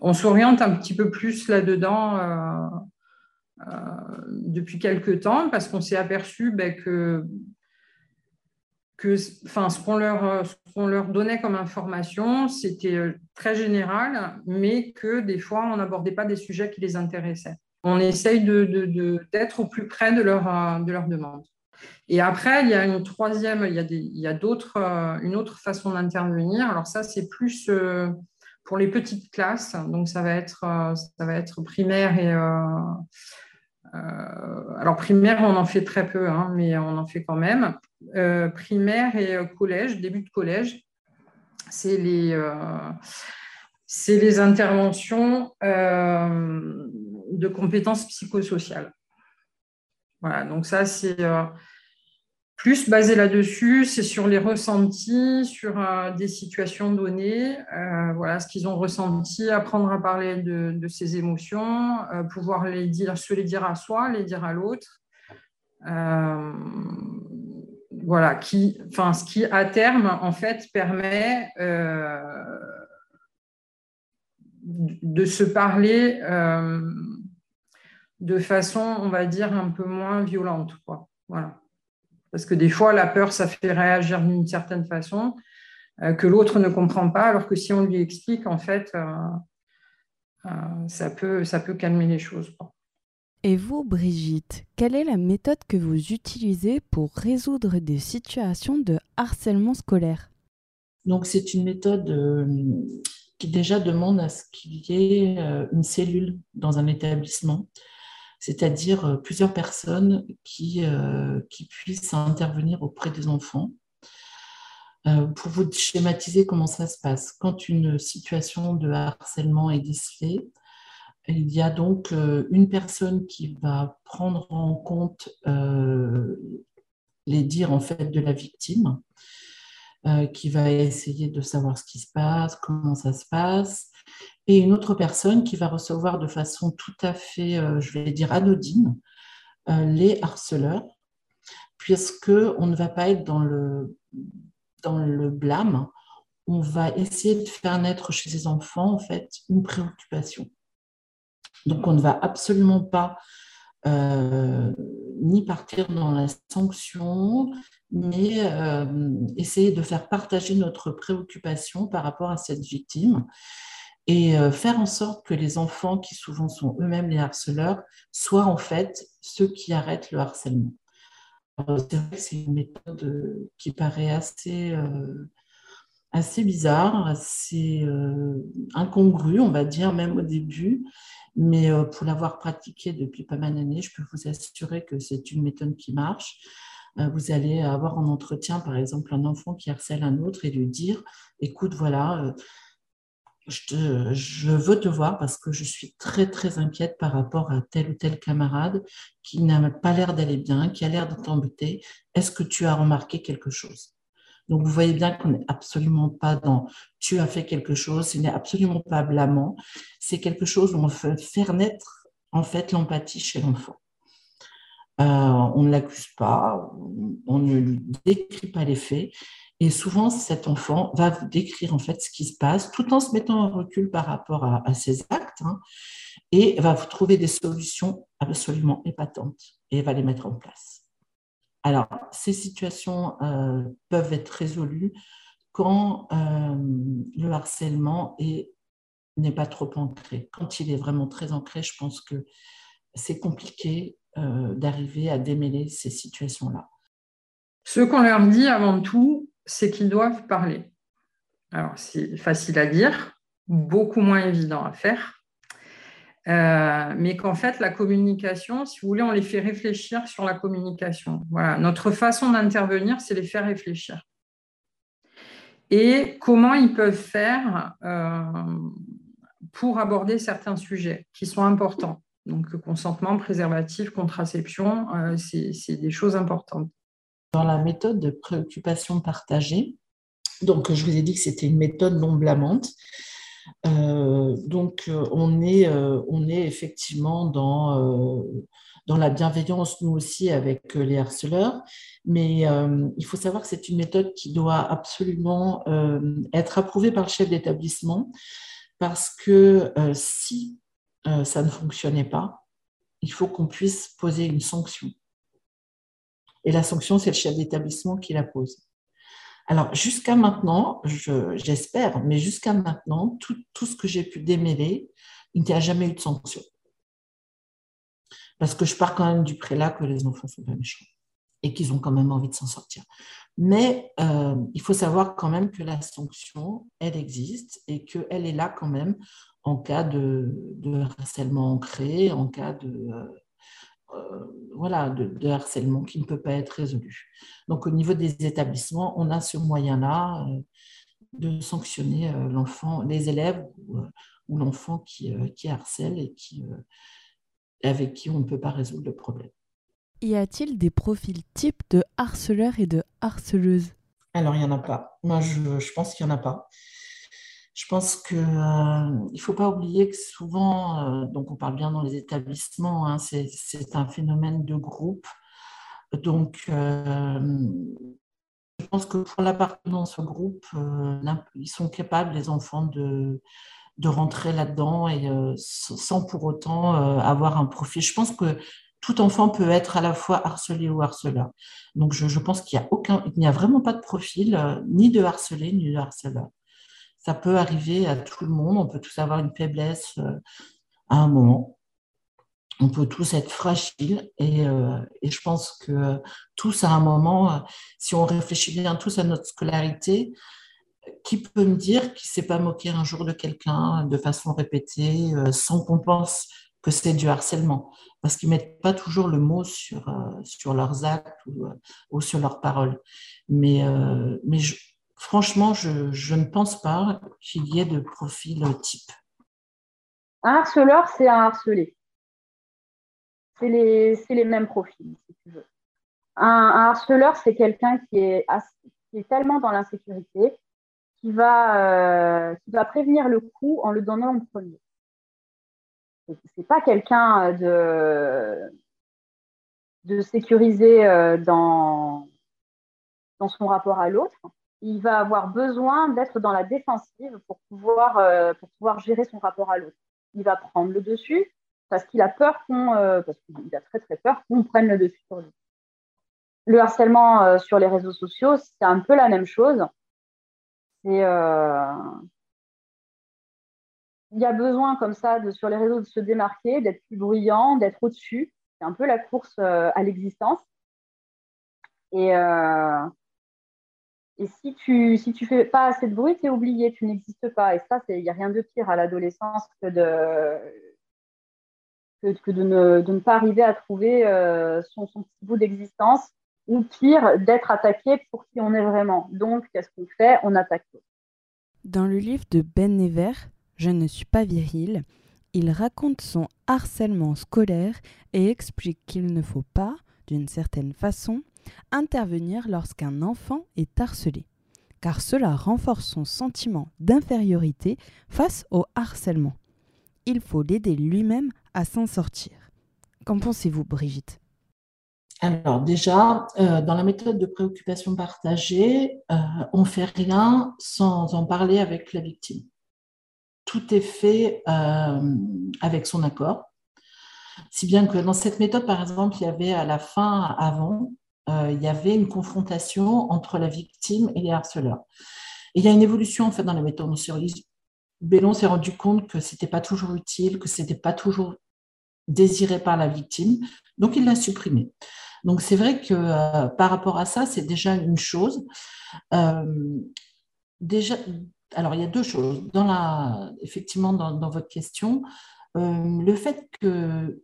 On s'oriente un petit peu plus là-dedans euh, euh, depuis quelques temps parce qu'on s'est aperçu ben, que, que enfin, ce qu'on leur, leur, donnait comme information, c'était très général, mais que des fois, on n'abordait pas des sujets qui les intéressaient on essaye d'être au plus près de leur, euh, de leur demande. Et après, il y a une troisième, il y a, d'autres, euh, une autre façon d'intervenir. Alors ça, c'est plus euh, pour les petites classes, donc ça va être, ça va être primaire et alors primaire, on en fait très peu, hein, mais on en fait quand même. Primaire et collège, début de collège, c'est les, c'est les interventions de compétences psychosociales. Voilà, donc ça, c'est euh, plus basé là-dessus, c'est sur les ressentis, sur euh, des situations données, euh, voilà ce qu'ils ont ressenti, apprendre à parler de, ces émotions, pouvoir les dire, se les dire à soi, les dire à l'autre. Voilà, qui, enfin, ce qui à terme en fait permet de se parler de façon, on va dire, un peu moins violente. Voilà. Parce que des fois, la peur, ça fait réagir d'une certaine façon euh, que l'autre ne comprend pas, alors que si on lui explique, en fait, euh, euh, ça, peut, ça peut calmer les choses. Et vous, Brigitte, quelle est la méthode que vous utilisez pour résoudre des situations de harcèlement scolaire? Donc, c'est une méthode qui déjà demande à ce qu'il y ait une cellule dans un établissement c'est-à-dire euh, plusieurs personnes qui, euh, qui puissent intervenir auprès des enfants. Euh, pour vous schématiser comment ça se passe, quand une situation de harcèlement est décelée, il y a donc une personne qui va prendre en compte les dires en fait de la victime, qui va essayer de savoir ce qui se passe, comment ça se passe, et une autre personne qui va recevoir de façon tout à fait, euh, je vais dire, anodine, euh, les harceleurs, puisqu'on ne va pas être dans le, blâme, on va essayer de faire naître chez ces enfants, une préoccupation. Donc, on ne va absolument pas euh, ni partir dans la sanction, mais essayer de faire partager notre préoccupation par rapport à cette victime et euh, faire en sorte que les enfants, qui souvent sont eux-mêmes les harceleurs, soient en fait ceux qui arrêtent le harcèlement. C'est vrai que c'est une méthode euh, qui paraît assez, euh, assez bizarre, assez incongrue, on va dire, même au début. Mais pour l'avoir pratiquée depuis pas mal d'années, je peux vous assurer que c'est une méthode qui marche. Vous allez avoir en entretien, par exemple, un enfant qui harcèle un autre et lui dire, écoute, voilà, je, veux te voir parce que je suis très très inquiète par rapport à tel ou tel camarade qui n'a pas l'air d'aller bien, qui a l'air de t'embêter. Est-ce que tu as remarqué quelque chose? Donc vous voyez bien qu'on n'est absolument pas dans tu as fait quelque chose, ce n'est absolument pas blâmant. C'est quelque chose où on veut faire naître en fait l'empathie chez l'enfant. Euh, on ne l'accuse pas, on ne lui décrit pas les faits, et souvent, cet enfant va vous décrire en fait ce qui se passe tout en se mettant en recul par rapport à, ses actes hein, et va vous trouver des solutions absolument épatantes et va les mettre en place. Alors, ces situations euh, peuvent être résolues quand euh, le harcèlement n'est pas trop ancré. Quand il est vraiment très ancré, je pense que c'est compliqué euh, d'arriver à démêler ces situations-là. Ce qu'on leur dit avant tout, c'est qu'ils doivent parler. Alors, c'est facile à dire, beaucoup moins évident à faire, euh, mais qu'en fait, la communication, si vous voulez, on les fait réfléchir sur la communication. Voilà, notre façon d'intervenir, c'est les faire réfléchir. Et comment ils peuvent faire euh, pour aborder certains sujets qui sont importants. Donc, consentement, préservatif, contraception, euh, c'est des choses importantes dans la méthode de préoccupation partagée. Donc, je vous ai dit que c'était une méthode non blâmante. Euh, donc, euh, on est, euh, on est effectivement dans, dans la bienveillance, nous aussi, avec les harceleurs. Mais il faut savoir que c'est une méthode qui doit absolument être approuvée par le chef d'établissement parce que si ça ne fonctionnait pas, il faut qu'on puisse poser une sanction. Et la sanction, c'est le chef d'établissement qui la pose. Alors, jusqu'à maintenant, j'espère, mais jusqu'à maintenant, tout, ce que j'ai pu démêler, il n'y a jamais eu de sanction. Parce que je pars quand même du prélat que les enfants sont pas méchants. et qu'ils ont quand même envie de s'en sortir. Mais euh, il faut savoir quand même que la sanction, elle existe et qu'elle est là quand même en cas de, harcèlement ancré, en cas de, euh, voilà, de, harcèlement qui ne peut pas être résolu. Donc au niveau des établissements, on a ce moyen-là de sanctionner l'enfant, les élèves ou, l'enfant qui, qui harcèle et qui, avec qui on ne peut pas résoudre le problème. Y a-t-il des profils types de harceleurs et de harceleuses? Alors, il n'y en a pas. Moi, je, pense qu'il n'y en a pas. Je pense qu'il euh, ne faut pas oublier que souvent, euh, donc on parle bien dans les établissements, hein, c'est un phénomène de groupe. Donc, euh, je pense que pour l'appartenance au groupe, ils sont capables, les enfants, de, rentrer là-dedans et sans pour autant avoir un profil. Je pense que tout enfant peut être à la fois harcelé ou harceleur. Donc, je, pense qu'il n'y a a vraiment pas de profil, ni de harcelé, ni de harceleur. Ça peut arriver à tout le monde. On peut tous avoir une faiblesse euh, à un moment. On peut tous être fragiles et, euh, je pense que tous à un moment, si on réfléchit bien tous à notre scolarité, qui peut me dire qu'il ne s'est pas moqué un jour de quelqu'un de façon répétée sans qu'on pense que c'est du harcèlement, parce qu'ils ne mettent pas toujours le mot sur, euh, sur leurs actes ou, euh, sur leurs paroles. Mais, euh, mais franchement, je, ne pense pas qu'il y ait de profil type. Un harceleur, c'est un harcelé. C'est les, mêmes profils, si tu veux. Un, harceleur, c'est quelqu'un qui est, tellement dans l'insécurité qui va, qui va prévenir le coup en le donnant en premier c'est pas quelqu'un euh, de, sécurisé euh, dans son rapport à l'autre. Il va avoir besoin d'être dans la défensive pour pouvoir, euh, pour pouvoir gérer son rapport à l'autre. Il va prendre le dessus parce qu'il a peur qu'on, parce qu'il a très très peur qu'on prenne le dessus sur lui. Le harcèlement sur les réseaux sociaux, c'est un peu la même chose. Il y a besoin comme ça sur les réseaux de se démarquer, d'être plus bruyant, d'être au-dessus. C'est un peu la course euh, à l'existence. Et, euh, et si tu si tu fais pas assez de bruit, tu es oublié, tu n'existes pas. Et ça, il n'y a rien de pire à l'adolescence que de que, de, ne, de, ne, pas arriver à trouver euh, son, son, petit bout d'existence, ou pire, d'être attaqué pour qui on est vraiment. Donc, qu'est-ce qu'on fait? On attaque. Dans le livre de Ben Never, je ne suis pas viril, il raconte son harcèlement scolaire et explique qu'il ne faut pas, d'une certaine façon, intervenir lorsqu'un enfant est harcelé, car cela renforce son sentiment d'infériorité face au harcèlement. Il faut l'aider lui-même à s'en sortir. Qu'en pensez-vous, Brigitte? Alors déjà, euh, dans la méthode de préoccupation partagée, euh, on ne fait rien sans en parler avec la victime tout est fait euh, avec son accord. Si bien que dans cette méthode, par exemple, il y avait à la fin, avant, euh, il y avait une confrontation entre la victime et les harceleurs. Il y a une évolution en fait dans la méthode. Bellon s'est rendu compte que c'était pas toujours utile, que c'était pas toujours désiré par la victime, donc il l'a supprimé. Donc c'est vrai que euh, par rapport à ça, c'est déjà une chose. déjà, alors, il y a deux choses. Dans la, effectivement, dans, votre question, euh, le fait que,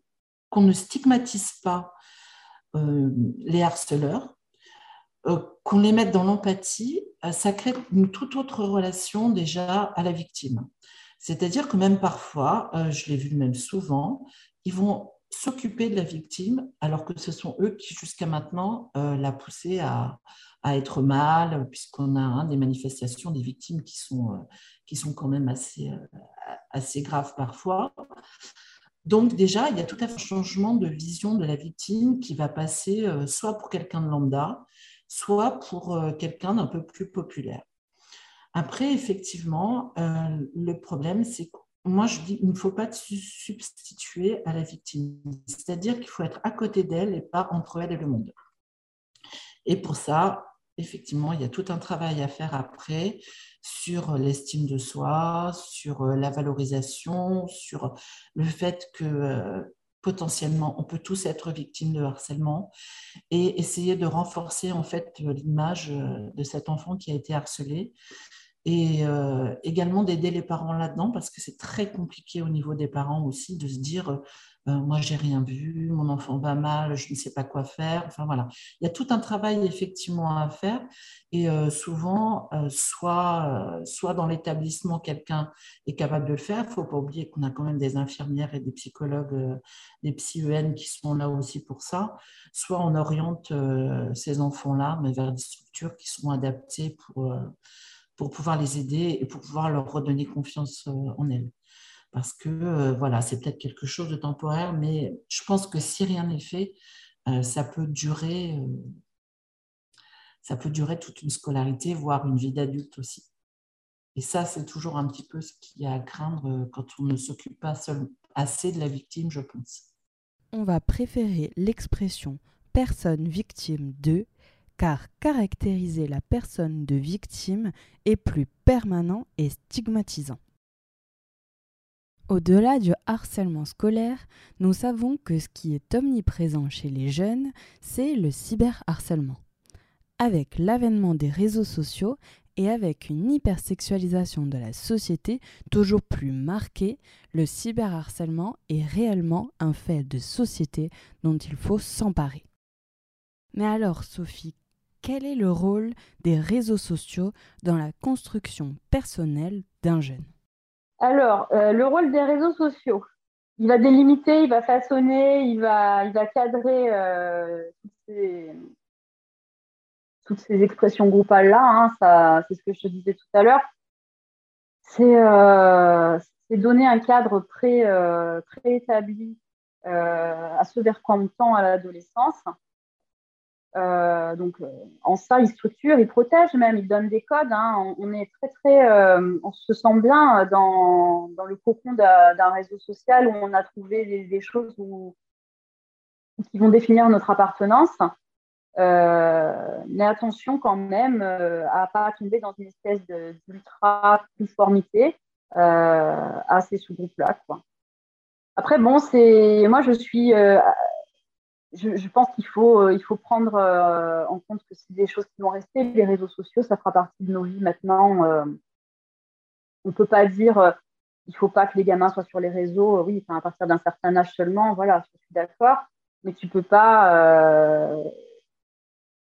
qu'on ne stigmatise pas euh, les harceleurs, euh, qu'on les mette dans l'empathie, ça crée une toute autre relation déjà à la victime. C'est-à-dire que même parfois, je l'ai vu même souvent, ils vont s'occuper de la victime alors que ce sont eux qui jusqu'à maintenant l'a poussé à, à être mal, puisqu'on a hein, des manifestations des victimes qui sont, euh, qui sont quand même assez, euh, assez graves parfois. Donc déjà, il y a tout un changement de vision de la victime qui va passer euh, soit pour quelqu'un de lambda, soit pour quelqu'un d'un peu plus populaire. Après, effectivement, le problème, c'est que moi, je dis, il ne faut pas se substituer à la victime. C'est-à-dire qu'il faut être à côté d'elle et pas entre elle et le monde. Et pour ça, effectivement, il y a tout un travail à faire après sur l'estime de soi, sur euh, la valorisation, sur le fait que euh, potentiellement, on peut tous être victimes de harcèlement et essayer de renforcer en fait l'image de cet enfant qui a été harcelé et euh, également d'aider les parents là-dedans parce que c'est très compliqué au niveau des parents aussi de se dire euh, euh, moi j'ai rien vu, mon enfant va mal, je ne sais pas quoi faire. Enfin voilà, il y a tout un travail effectivement à faire et souvent soit soit dans l'établissement quelqu'un est capable de le faire. Il faut pas oublier qu'on a quand même des infirmières et des psychologues, des psy-EN qui sont là aussi pour ça. Soit on oriente ces enfants-là mais vers des structures qui sont adaptées pour pour pouvoir les aider et pour pouvoir leur redonner confiance euh, en elles. Parce que euh, voilà, c'est peut-être quelque chose de temporaire, mais je pense que si rien n'est fait, euh, ça peut durer, ça peut durer toute une scolarité, voire une vie d'adulte aussi. Et ça, c'est toujours un petit peu ce qu'il y a à craindre quand on ne s'occupe pas seul, assez de la victime, je pense. On va préférer l'expression personne victime de car caractériser la personne de victime est plus permanent et stigmatisant. Au-delà du harcèlement scolaire, nous savons que ce qui est omniprésent chez les jeunes, c'est le cyberharcèlement. Avec l'avènement des réseaux sociaux et avec une hypersexualisation de la société toujours plus marquée, le cyberharcèlement est réellement un fait de société dont il faut s'emparer. Mais alors, Sophie, quel est le rôle des réseaux sociaux dans la construction personnelle d'un jeune? Alors, euh, le rôle des réseaux sociaux, il va délimiter, il va façonner, il va, cadrer euh, toutes, ces, expressions groupales-là. Hein, c'est ce que je te disais tout à l'heure. C'est euh, donner un cadre pré, préétabli à ce vers quoi on tend à l'adolescence euh, donc, euh, en ça, il structure, il protège même, il donne des codes. Hein. On, est très, très, euh, on se sent bien dans, dans le cocon d'un réseau social où on a trouvé des, choses qui vont définir notre appartenance. mais attention quand même à pas tomber dans une espèce d'ultra conformité à ces sous-groupes-là. Après, bon, moi, je suis je, pense qu'il faut, euh, prendre euh, en compte que c'est des choses qui vont rester. Les réseaux sociaux, ça fera partie de nos vies maintenant. Euh. on ne peut pas dire il faut pas que les gamins soient sur les réseaux. oui, à partir d'un certain âge seulement, voilà, je suis d'accord. Mais tu ne peux pas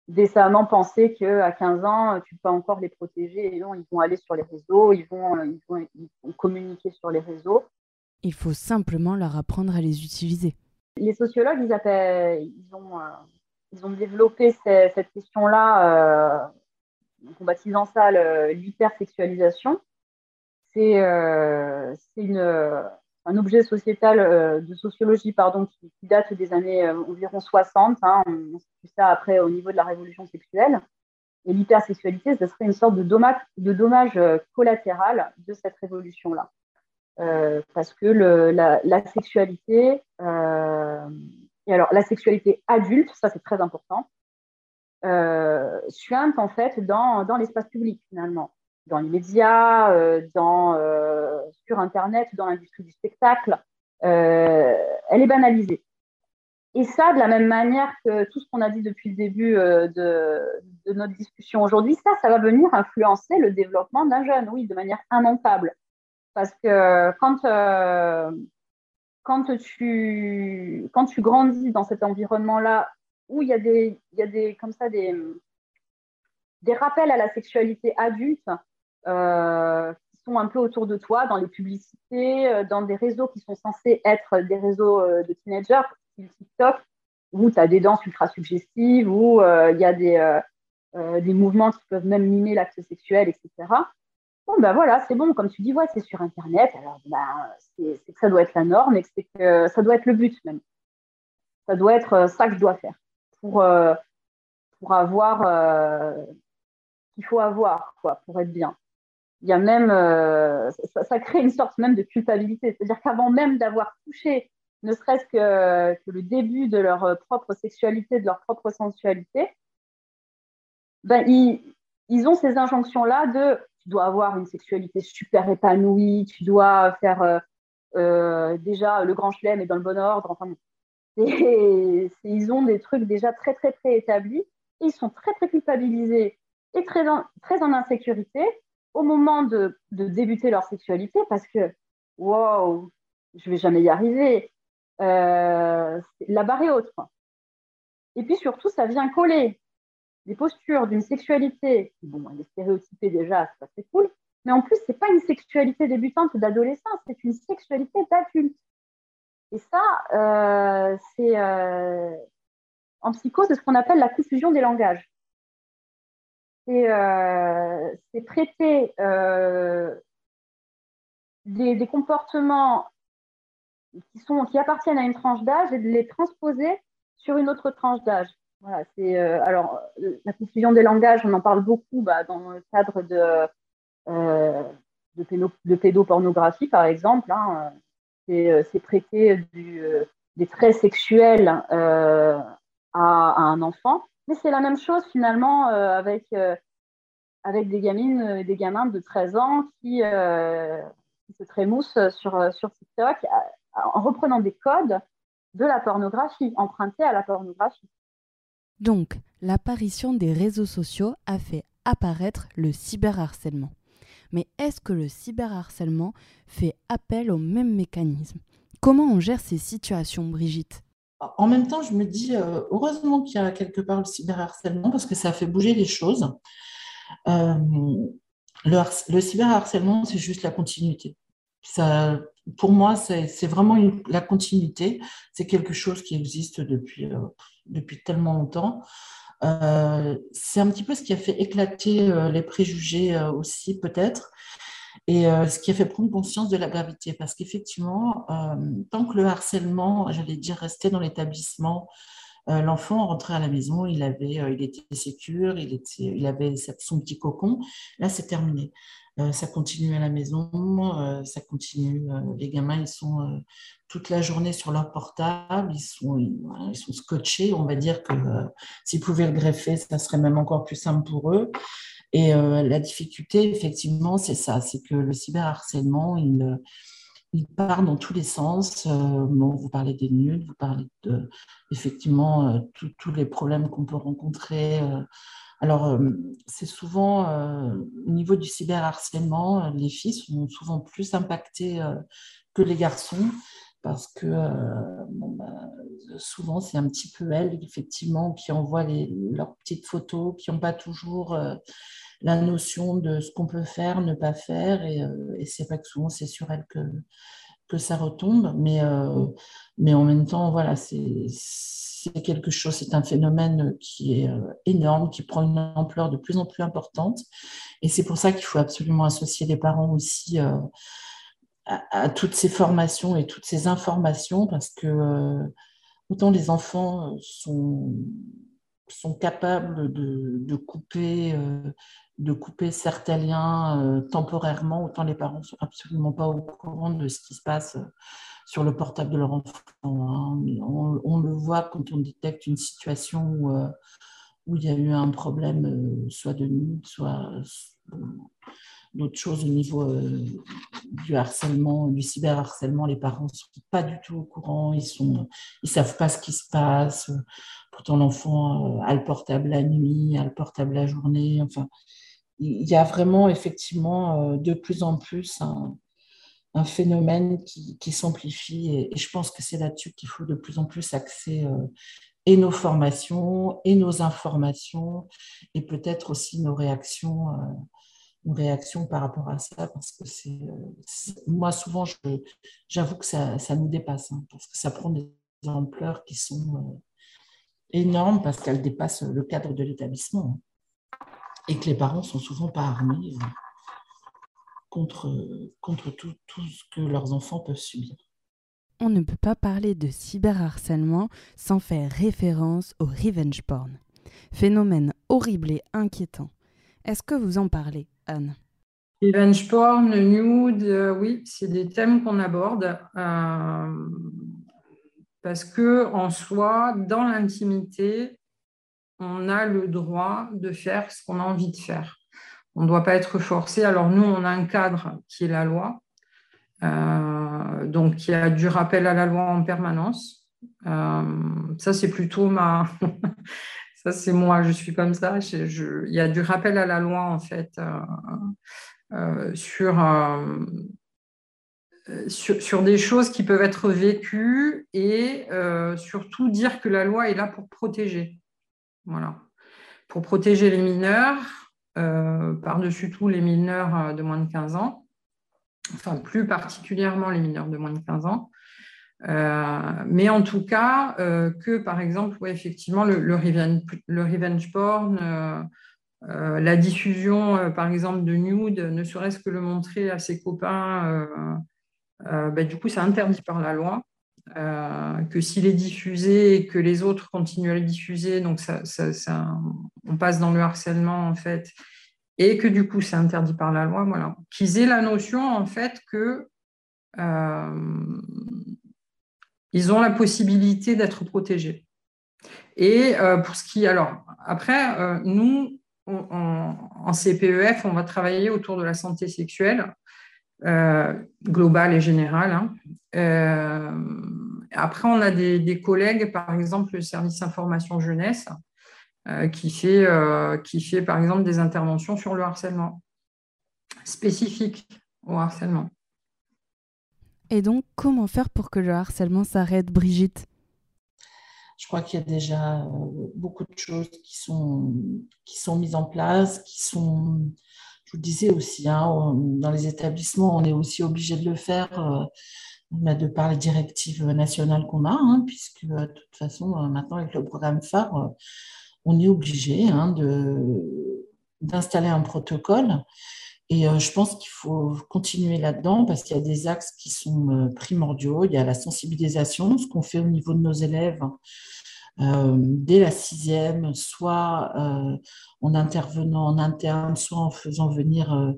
décemment penser qu'à 15 ans, tu peux encore les protéger. Et non, ils vont aller sur les réseaux, ils vont, ils vont communiquer sur les réseaux. Il faut simplement leur apprendre à les utiliser. Les sociologues, ils, euh, ont développé cette question-là, euh, en baptisant ça l'hypersexualisation. C'est euh, un objet sociétal de sociologie pardon, qui, date des années environ 60. Hein, on, situe ça après au niveau de la révolution sexuelle. Et l'hypersexualité, ce serait une sorte de dommage collatéral de cette révolution-là. Euh, parce que la, sexualité, euh, alors la sexualité adulte, ça c'est très important, euh, suinte en fait dans, dans l'espace public finalement, dans les médias, dans, sur Internet, dans l'industrie du spectacle, elle est banalisée. Et ça, de la même manière que tout ce qu'on a dit depuis le début de, notre discussion aujourd'hui, ça, ça va venir influencer le développement d'un jeune, oui, de manière immontable. Parce que quand, euh, quand, tu, quand tu grandis dans cet environnement-là où il y a des, y a des, comme ça, des, des rappels à la sexualité adulte euh, qui sont un peu autour de toi, dans les publicités, euh, dans des réseaux qui sont censés être des réseaux de teenagers, TikTok, où tu as des danses ultra suggestives, où il y a des, des mouvements qui peuvent même mimer l'acte sexuel, etc. Bon, ben voilà, c'est bon, comme tu dis, ouais, c'est sur Internet, alors ben, c'est que ça doit être la norme et que, ça doit être le but même. Ça doit être euh, ça que je dois faire pour, euh, pour avoir euh, qu'il faut avoir, quoi, pour être bien. Il y a même, ça, crée une sorte même de culpabilité. C'est-à-dire qu'avant même d'avoir touché, ne serait-ce que, que, le début de leur propre sexualité, de leur propre sensualité, ben, ils, ils ont ces injonctions-là de tu dois avoir une sexualité super épanouie, tu dois faire, euh, déjà, le grand chelem est dans le bon ordre. Enfin, ils ont des trucs déjà très, très, très établis. ils sont très, très culpabilisés et très en, très en insécurité au moment de, de débuter leur sexualité parce que, wow, je vais jamais y arriver. Euh, la barre est haute. Et puis surtout, ça vient coller des postures d'une sexualité, bon, elle est déjà, c'est pas très cool, mais en plus, c'est pas une sexualité débutante d'adolescent, c'est une sexualité d'adulte. Et ça, euh, c'est euh, en psycho, c'est ce qu'on appelle la confusion des langages. C'est euh, traiter des, des, comportements qui appartiennent à une tranche d'âge et de les transposer sur une autre tranche d'âge. Voilà, c'est alors la confusion des langages, on en parle beaucoup bah, dans le cadre de, de, de, pédopornographie, par exemple. Hein, c'est euh, prêter euh, des traits sexuels euh, à, un enfant. Mais c'est la même chose finalement avec, avec des gamines et des gamins de 13 ans qui, se trémoussent sur, sur TikTok en reprenant des codes de la pornographie, empruntés à la pornographie. Donc, l'apparition des réseaux sociaux a fait apparaître le cyberharcèlement. Mais est-ce que le cyberharcèlement fait appel au même mécanisme? Comment on gère ces situations, Brigitte? En même temps, je me dis, euh, heureusement qu'il y a quelque part le cyberharcèlement parce que ça fait bouger les choses. Euh, le, cyberharcèlement, c'est juste la continuité. Pour moi, c'est vraiment la continuité. C'est quelque chose qui existe depuis, euh, depuis tellement longtemps. Euh, c'est un petit peu ce qui a fait éclater euh, les préjugés aussi, peut-être, et ce qui a fait prendre conscience de la gravité. Parce qu'effectivement, tant que le harcèlement, j'allais dire, restait dans l'établissement, l'enfant rentrait à la maison, il, avait, il était sécure, il, il avait son petit cocon. Là, c'est terminé. Ça continue à la maison, ça continue. les gamins, ils sont toute la journée sur leur portable, ils sont, ils, sont scotchés. On va dire que euh, s'ils pouvaient le greffer, ça serait même encore plus simple pour eux. Et euh, la difficulté, effectivement, c'est ça, c'est que le cyberharcèlement, il, il part dans tous les sens. Euh, vous parlez des nudes, vous parlez de, effectivement, tous les problèmes qu'on peut rencontrer. alors, c'est souvent, au niveau du cyberharcèlement, les filles sont souvent plus impactées que les garçons parce que euh, bah, souvent c'est un petit peu elles, effectivement, qui envoient leurs petites photos, qui n'ont pas toujours euh, la notion de ce qu'on peut faire, ne pas faire, et, euh, et c'est vrai que souvent c'est sur elles que, que ça retombe, mais, mais en même temps, voilà, c'est quelque chose, c'est un phénomène qui est énorme, qui prend une ampleur de plus en plus importante, et c'est pour ça qu'il faut absolument associer les parents aussi à, toutes ces formations et toutes ces informations parce que euh, autant les enfants sont, sont capables de, de couper, euh, de couper certains liens euh, temporairement, autant les parents ne sont absolument pas au courant de ce qui se passe sur le portable de leur enfant. Hein. On, le voit quand on détecte une situation où, où il y a eu un problème, soit de nude, soit d'autres choses au niveau euh, du harcèlement, du cyberharcèlement. Les parents ne sont pas du tout au courant, ils ne ils savent pas ce qui se passe. Pourtant, l'enfant euh, a le portable la nuit, a le portable la journée. Enfin, il y a vraiment effectivement euh, de plus en plus un, phénomène qui, qui s'amplifie et, je pense que c'est là-dessus qu'il faut de plus en plus axer et nos formations et nos informations et peut-être aussi nos réactions une réaction par rapport à ça parce que c'est euh, moi souvent j'avoue que ça, ça, nous dépasse hein, parce que ça prend des ampleurs qui sont euh, énormes parce qu'elles dépassent le cadre de l'établissement hein, et que les parents sont souvent pas armés euh, contre, contre tout, tout ce que leurs enfants peuvent subir. On ne peut pas parler de cyberharcèlement sans faire référence au revenge porn, phénomène horrible et inquiétant. Est-ce que vous en parlez? Anne porn, nude, euh, oui, c'est des thèmes qu'on aborde euh, parce que en soi, dans l'intimité, on a le droit de faire ce qu'on a envie de faire. On ne doit pas être forcé. Alors nous, on a un cadre qui est la loi. donc, il y a du rappel à la loi en permanence. ça, c'est plutôt ma. Ça, c'est moi, je suis comme ça. il y a du rappel à la loi, en fait, sur euh, sur, des choses qui peuvent être vécues et euh, surtout dire que la loi est là pour protéger. Voilà. Pour protéger les mineurs, euh, par-dessus tout les mineurs de moins de 15 ans, enfin plus particulièrement les mineurs de moins de 15 ans. Mais en tout cas, que par exemple, effectivement, le, le, revenge, porn, la diffusion, par exemple, de nude, ne serait-ce que le montrer à ses copains euh, ben, du coup, c'est interdit par la loi. Euh, que s'il est diffusé et que les autres continuent à le diffuser, donc ça, on passe dans le harcèlement en fait, et que du coup c'est interdit par la loi, voilà. Qu'ils aient la notion en fait que euh, ils ont la possibilité d'être protégés. Et pour ce qui, alors après, nous en CPEF, on va travailler autour de la santé sexuelle euh, globale et générale. Hein. Euh, après, on a des, collègues, par exemple, le service information jeunesse, euh, qui, fait, qui fait, par exemple, des interventions sur le harcèlement, spécifiques au harcèlement. Et donc, comment faire pour que le harcèlement s'arrête, Brigitte? Je crois qu'il y a déjà beaucoup de choses qui sont, qui sont mises en place, qui sont je vous disais aussi, hein, dans les établissements, on est aussi obligé de le faire euh, de par les directives nationales qu'on a, hein, puisque euh, de toute façon, euh, maintenant, avec le programme phare, on est obligé hein, d'installer un protocole. Et je pense qu'il faut continuer là-dedans parce qu'il y a des axes qui sont primordiaux. Il y a la sensibilisation, ce qu'on fait au niveau de nos élèves euh, dès la sixième, soit euh, en intervenant en interne, soit en faisant venir euh,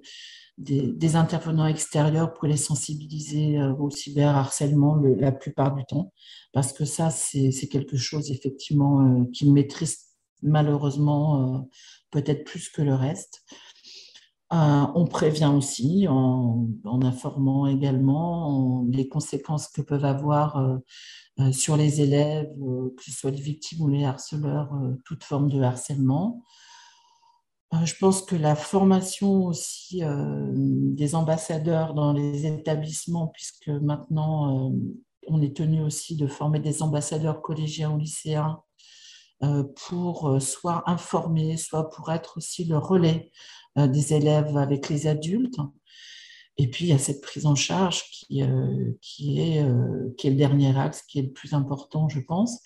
des, intervenants extérieurs pour les sensibiliser au cyberharcèlement la plupart du temps, parce que ça, c'est quelque chose effectivement qu'ils maîtrisent malheureusement peut-être plus que le reste. On prévient aussi en, informant également les conséquences que peuvent avoir euh, sur les élèves, euh, que ce soit les victimes ou les harceleurs, euh, toute forme de harcèlement. Je pense que la formation aussi des ambassadeurs dans les établissements, puisque maintenant on est tenu aussi de former des ambassadeurs collégiens ou lycéens pour soit informer, soit pour être aussi le relais des élèves avec les adultes. Et puis, il y a cette prise en charge qui, euh, qui, est, euh, qui est le dernier axe, qui est le plus important, je pense.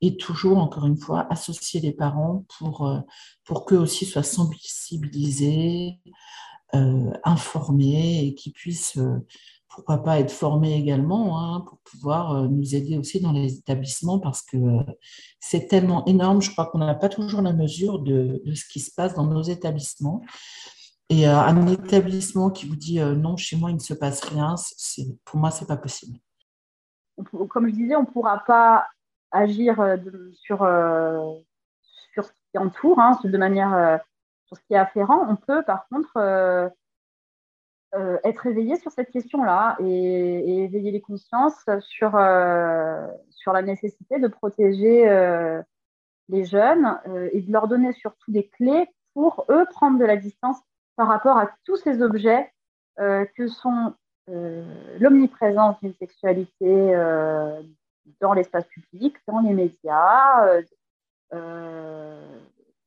Et toujours, encore une fois, associer les parents pour, euh, pour qu'eux aussi soient sensibilisés, informés et qu'ils puissent, pourquoi pas, être formés également hein, pour pouvoir nous aider aussi dans les établissements parce que c'est tellement énorme. Je crois qu'on n'a pas toujours la mesure de, ce qui se passe dans nos établissements. Et euh, un établissement qui vous dit euh, non, chez moi, il ne se passe rien, pour moi, ce n'est pas possible. Comme je disais, on ne pourra pas agir euh, sur, sur ce qui entoure, hein, de manière sur ce qui est afférent. On peut, par contre, être éveillé sur cette question-là et, éveiller les consciences sur, sur la nécessité de protéger les jeunes et de leur donner surtout des clés pour eux prendre de la distance par rapport à tous ces objets euh, que sont euh, l'omniprésence d'une sexualité euh, dans l'espace public, dans les médias,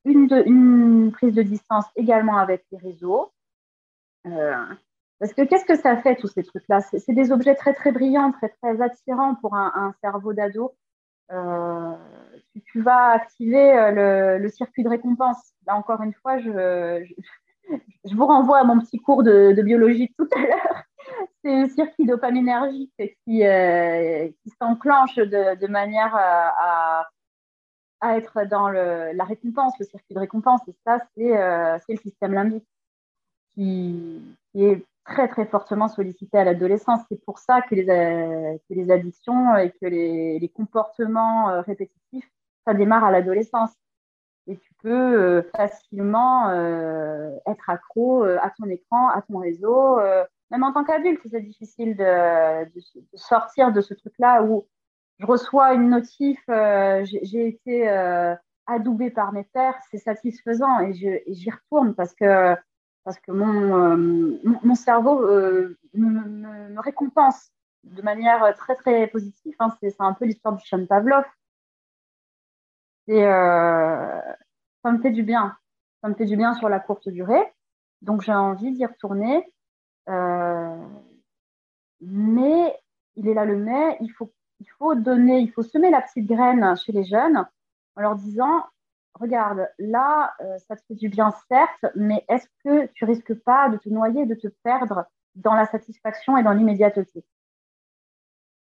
une, prise de distance également avec les réseaux. Parce que qu'est-ce que ça fait, tous ces trucs-là? C'est des objets très, très brillants, très, très attirants pour un, cerveau d'ado. tu, vas activer le, circuit de récompense. Là, encore une fois, je, je vous renvoie à mon petit cours de, biologie tout à l'heure. C'est un circuit dopaminergique qui, euh, qui s'enclenche de, manière à, à, être dans le, la récompense, le circuit de récompense. Et ça, c'est euh, le système limbique qui, qui, est très, très fortement sollicité à l'adolescence. C'est pour ça que les, que les addictions et que les, comportements euh, répétitifs, ça démarre à l'adolescence. Et tu peux euh, facilement euh, être accro euh, à ton écran, à ton réseau, même en tant qu'adulte, c'est difficile de, sortir de ce truc-là où je reçois une notif, euh, j'ai été euh, adoubée par mes pères, c'est satisfaisant et j'y retourne parce que, parce que mon, euh, cerveau me, récompense de manière très très positive. Hein. C'est un peu l'histoire du chien Pavlov. Et ça me fait du bien. Ça me fait du bien sur la courte durée. Donc j'ai envie d'y retourner. mais il est là le mais, il faut il faut donner, il faut semer la petite graine chez les jeunes en leur disant regarde, là, euh, ça te fait du bien, certes, mais est-ce que tu risques pas de te noyer, de te perdre dans la satisfaction et dans l'immédiateté?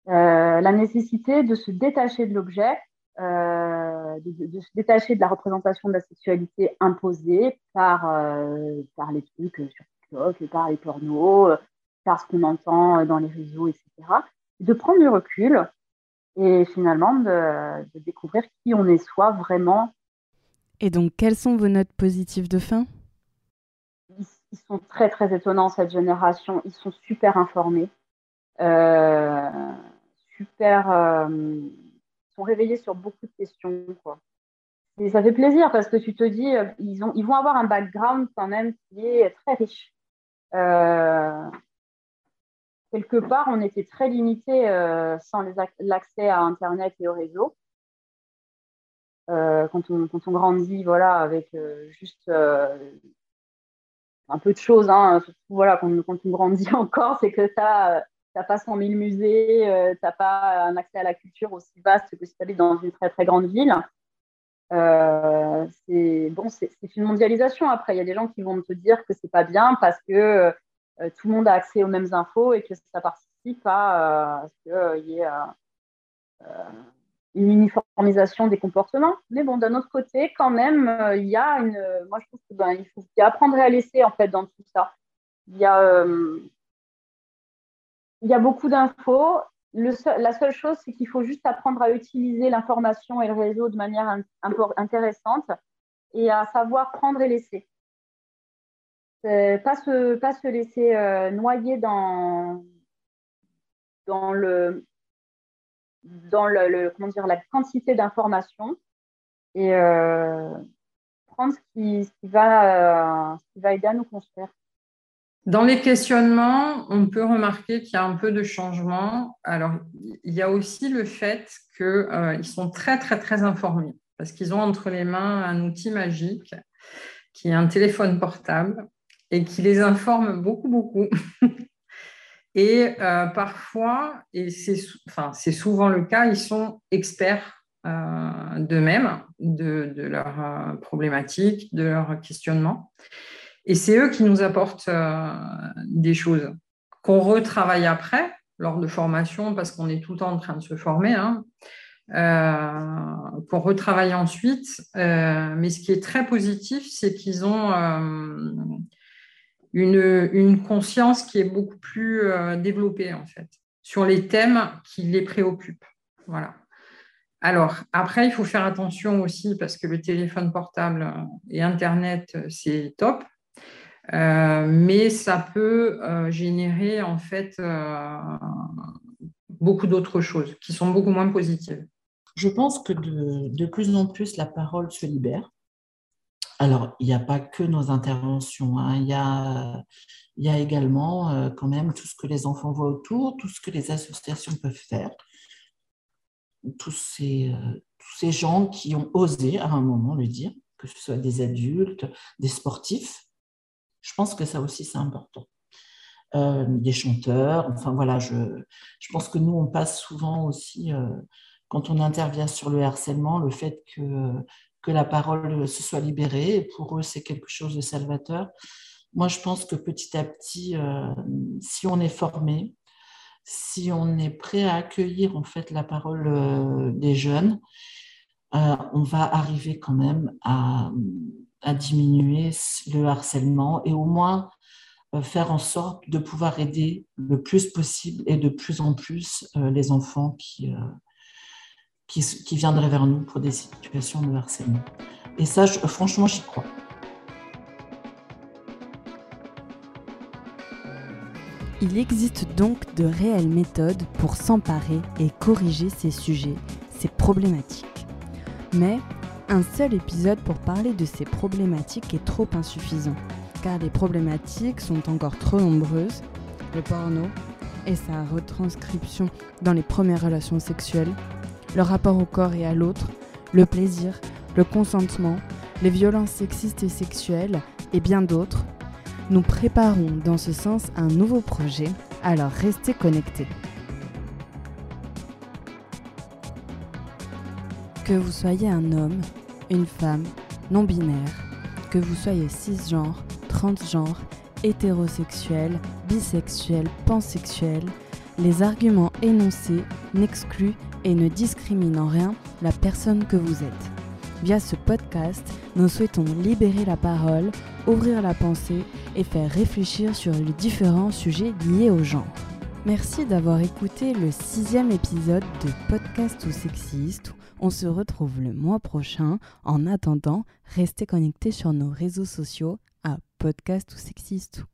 Euh, La nécessité de se détacher de l'objet, euh, de, se détacher de la représentation de la sexualité imposée par, par les trucs sur TikTok, par les pornos, par ce qu'on entend dans les réseaux, etc. De prendre du recul et finalement de, découvrir qui on est soi vraiment. Et donc, quelles sont vos notes positives de fin? Ils, sont très très étonnants cette génération. Ils sont super informés, euh, super, euh, ils sont réveillés sur beaucoup de questions. Et ça fait plaisir parce que tu te dis, euh, ils, ont, ils vont avoir un background quand même qui est très riche. Quelque part, on était très limité sans l'accès à Internet et au réseau. Euh, quand, on, grandit, voilà, avec euh, juste un peu de choses, hein, voilà, quand, on grandit encore, c'est que tu n'as pas 100 000 musées, tu n'as pas un accès à la culture aussi vaste que si tu habites dans une très très grande ville. c'est bon, c'est une mondialisation. Après, il y a des gens qui vont te dire que c'est pas bien parce que euh, tout le monde a accès aux mêmes infos et que ça participe à, euh, ce qu'il y ait euh, une uniformisation des comportements. Mais bon, d'un autre côté, quand même, il y a une. Moi, je trouve qu'il ben, faut apprendre à laisser en fait dans tout ça. Il y a, a beaucoup d'infos. la seule chose, c'est qu'il faut juste apprendre à utiliser l'information et le réseau de manière intéressante et à savoir prendre et laisser pas se, laisser euh, noyer dans, le, dans le, comment dire, la quantité d'informations et euh, prendre ce qui, ce qui, va, euh, ce qui va aider à nous construire. Dans les questionnements, on peut remarquer qu'il y a un peu de changement. Alors, il y a aussi le fait qu'ils sont très, très, très informés parce qu'ils ont entre les mains un outil magique qui est un téléphone portable et qui les informe beaucoup, beaucoup. et euh, parfois, et c'est enfin, souvent le cas, ils sont experts euh, d'eux-mêmes, de, de leurs euh, problématiques, de leurs questionnements. Et c'est eux qui nous apportent des choses qu'on retravaille après, lors de formation, parce qu'on est tout le temps en train de se former, hein, qu'on retravaille ensuite. mais ce qui est très positif, c'est qu'ils ont une, conscience qui est beaucoup plus euh, développée, en fait, sur les thèmes qui les préoccupent. Voilà. Alors, après, il faut faire attention aussi parce que le téléphone portable et Internet, c'est top. Euh, mais ça peut euh, générer en fait beaucoup d'autres choses qui sont beaucoup moins positives. Je pense que de, de, plus en plus la parole se libère. Alors, il n'y a pas que nos interventions, hein. il, y a, également euh, quand même tout ce que les enfants voient autour, tout ce que les associations peuvent faire, tous ces, euh, tous ces gens qui ont osé à un moment le dire, que ce soit des adultes, des sportifs. Je pense que ça aussi, c'est important. Euh, des chanteurs, enfin voilà, je, pense que nous, on passe souvent aussi, quand on intervient sur le harcèlement, le fait que que la parole se soit libérée. pour eux, c'est quelque chose de salvateur. Moi, je pense que petit à petit, euh, si on est formé, si on est prêt à accueillir en fait la parole euh, des jeunes, euh, on va arriver quand même à, à, diminuer le harcèlement et au moins faire en sorte de pouvoir aider le plus possible et de plus en plus les enfants qui, qui, qui, vers nous pour des situations de harcèlement. Et ça, franchement, j'y crois. Il existe donc de réelles méthodes pour s'emparer et corriger ces sujets, ces problématiques. Mais un seul épisode pour parler de ces problématiques est trop insuffisant, car les problématiques sont encore trop nombreuses. Le porno et sa retranscription dans les premières relations sexuelles, le rapport au corps et à l'autre, le plaisir, le consentement, les violences sexistes et sexuelles et bien d'autres. Nous préparons dans ce sens un nouveau projet, alors restez connectés. Que vous soyez un homme, une femme, non-binaire, que vous soyez cisgenre, transgenre, hétérosexuel, bisexuel, pansexuel, les arguments énoncés n'excluent et ne discriminent en rien la personne que vous êtes. Via ce podcast, nous souhaitons libérer la parole, ouvrir la pensée et faire réfléchir sur les différents sujets liés au genre. Merci d'avoir écouté le sixième épisode de Podcast ou Sexiste. On se retrouve le mois prochain. En attendant, restez connectés sur nos réseaux sociaux à Podcast ou Sexiste.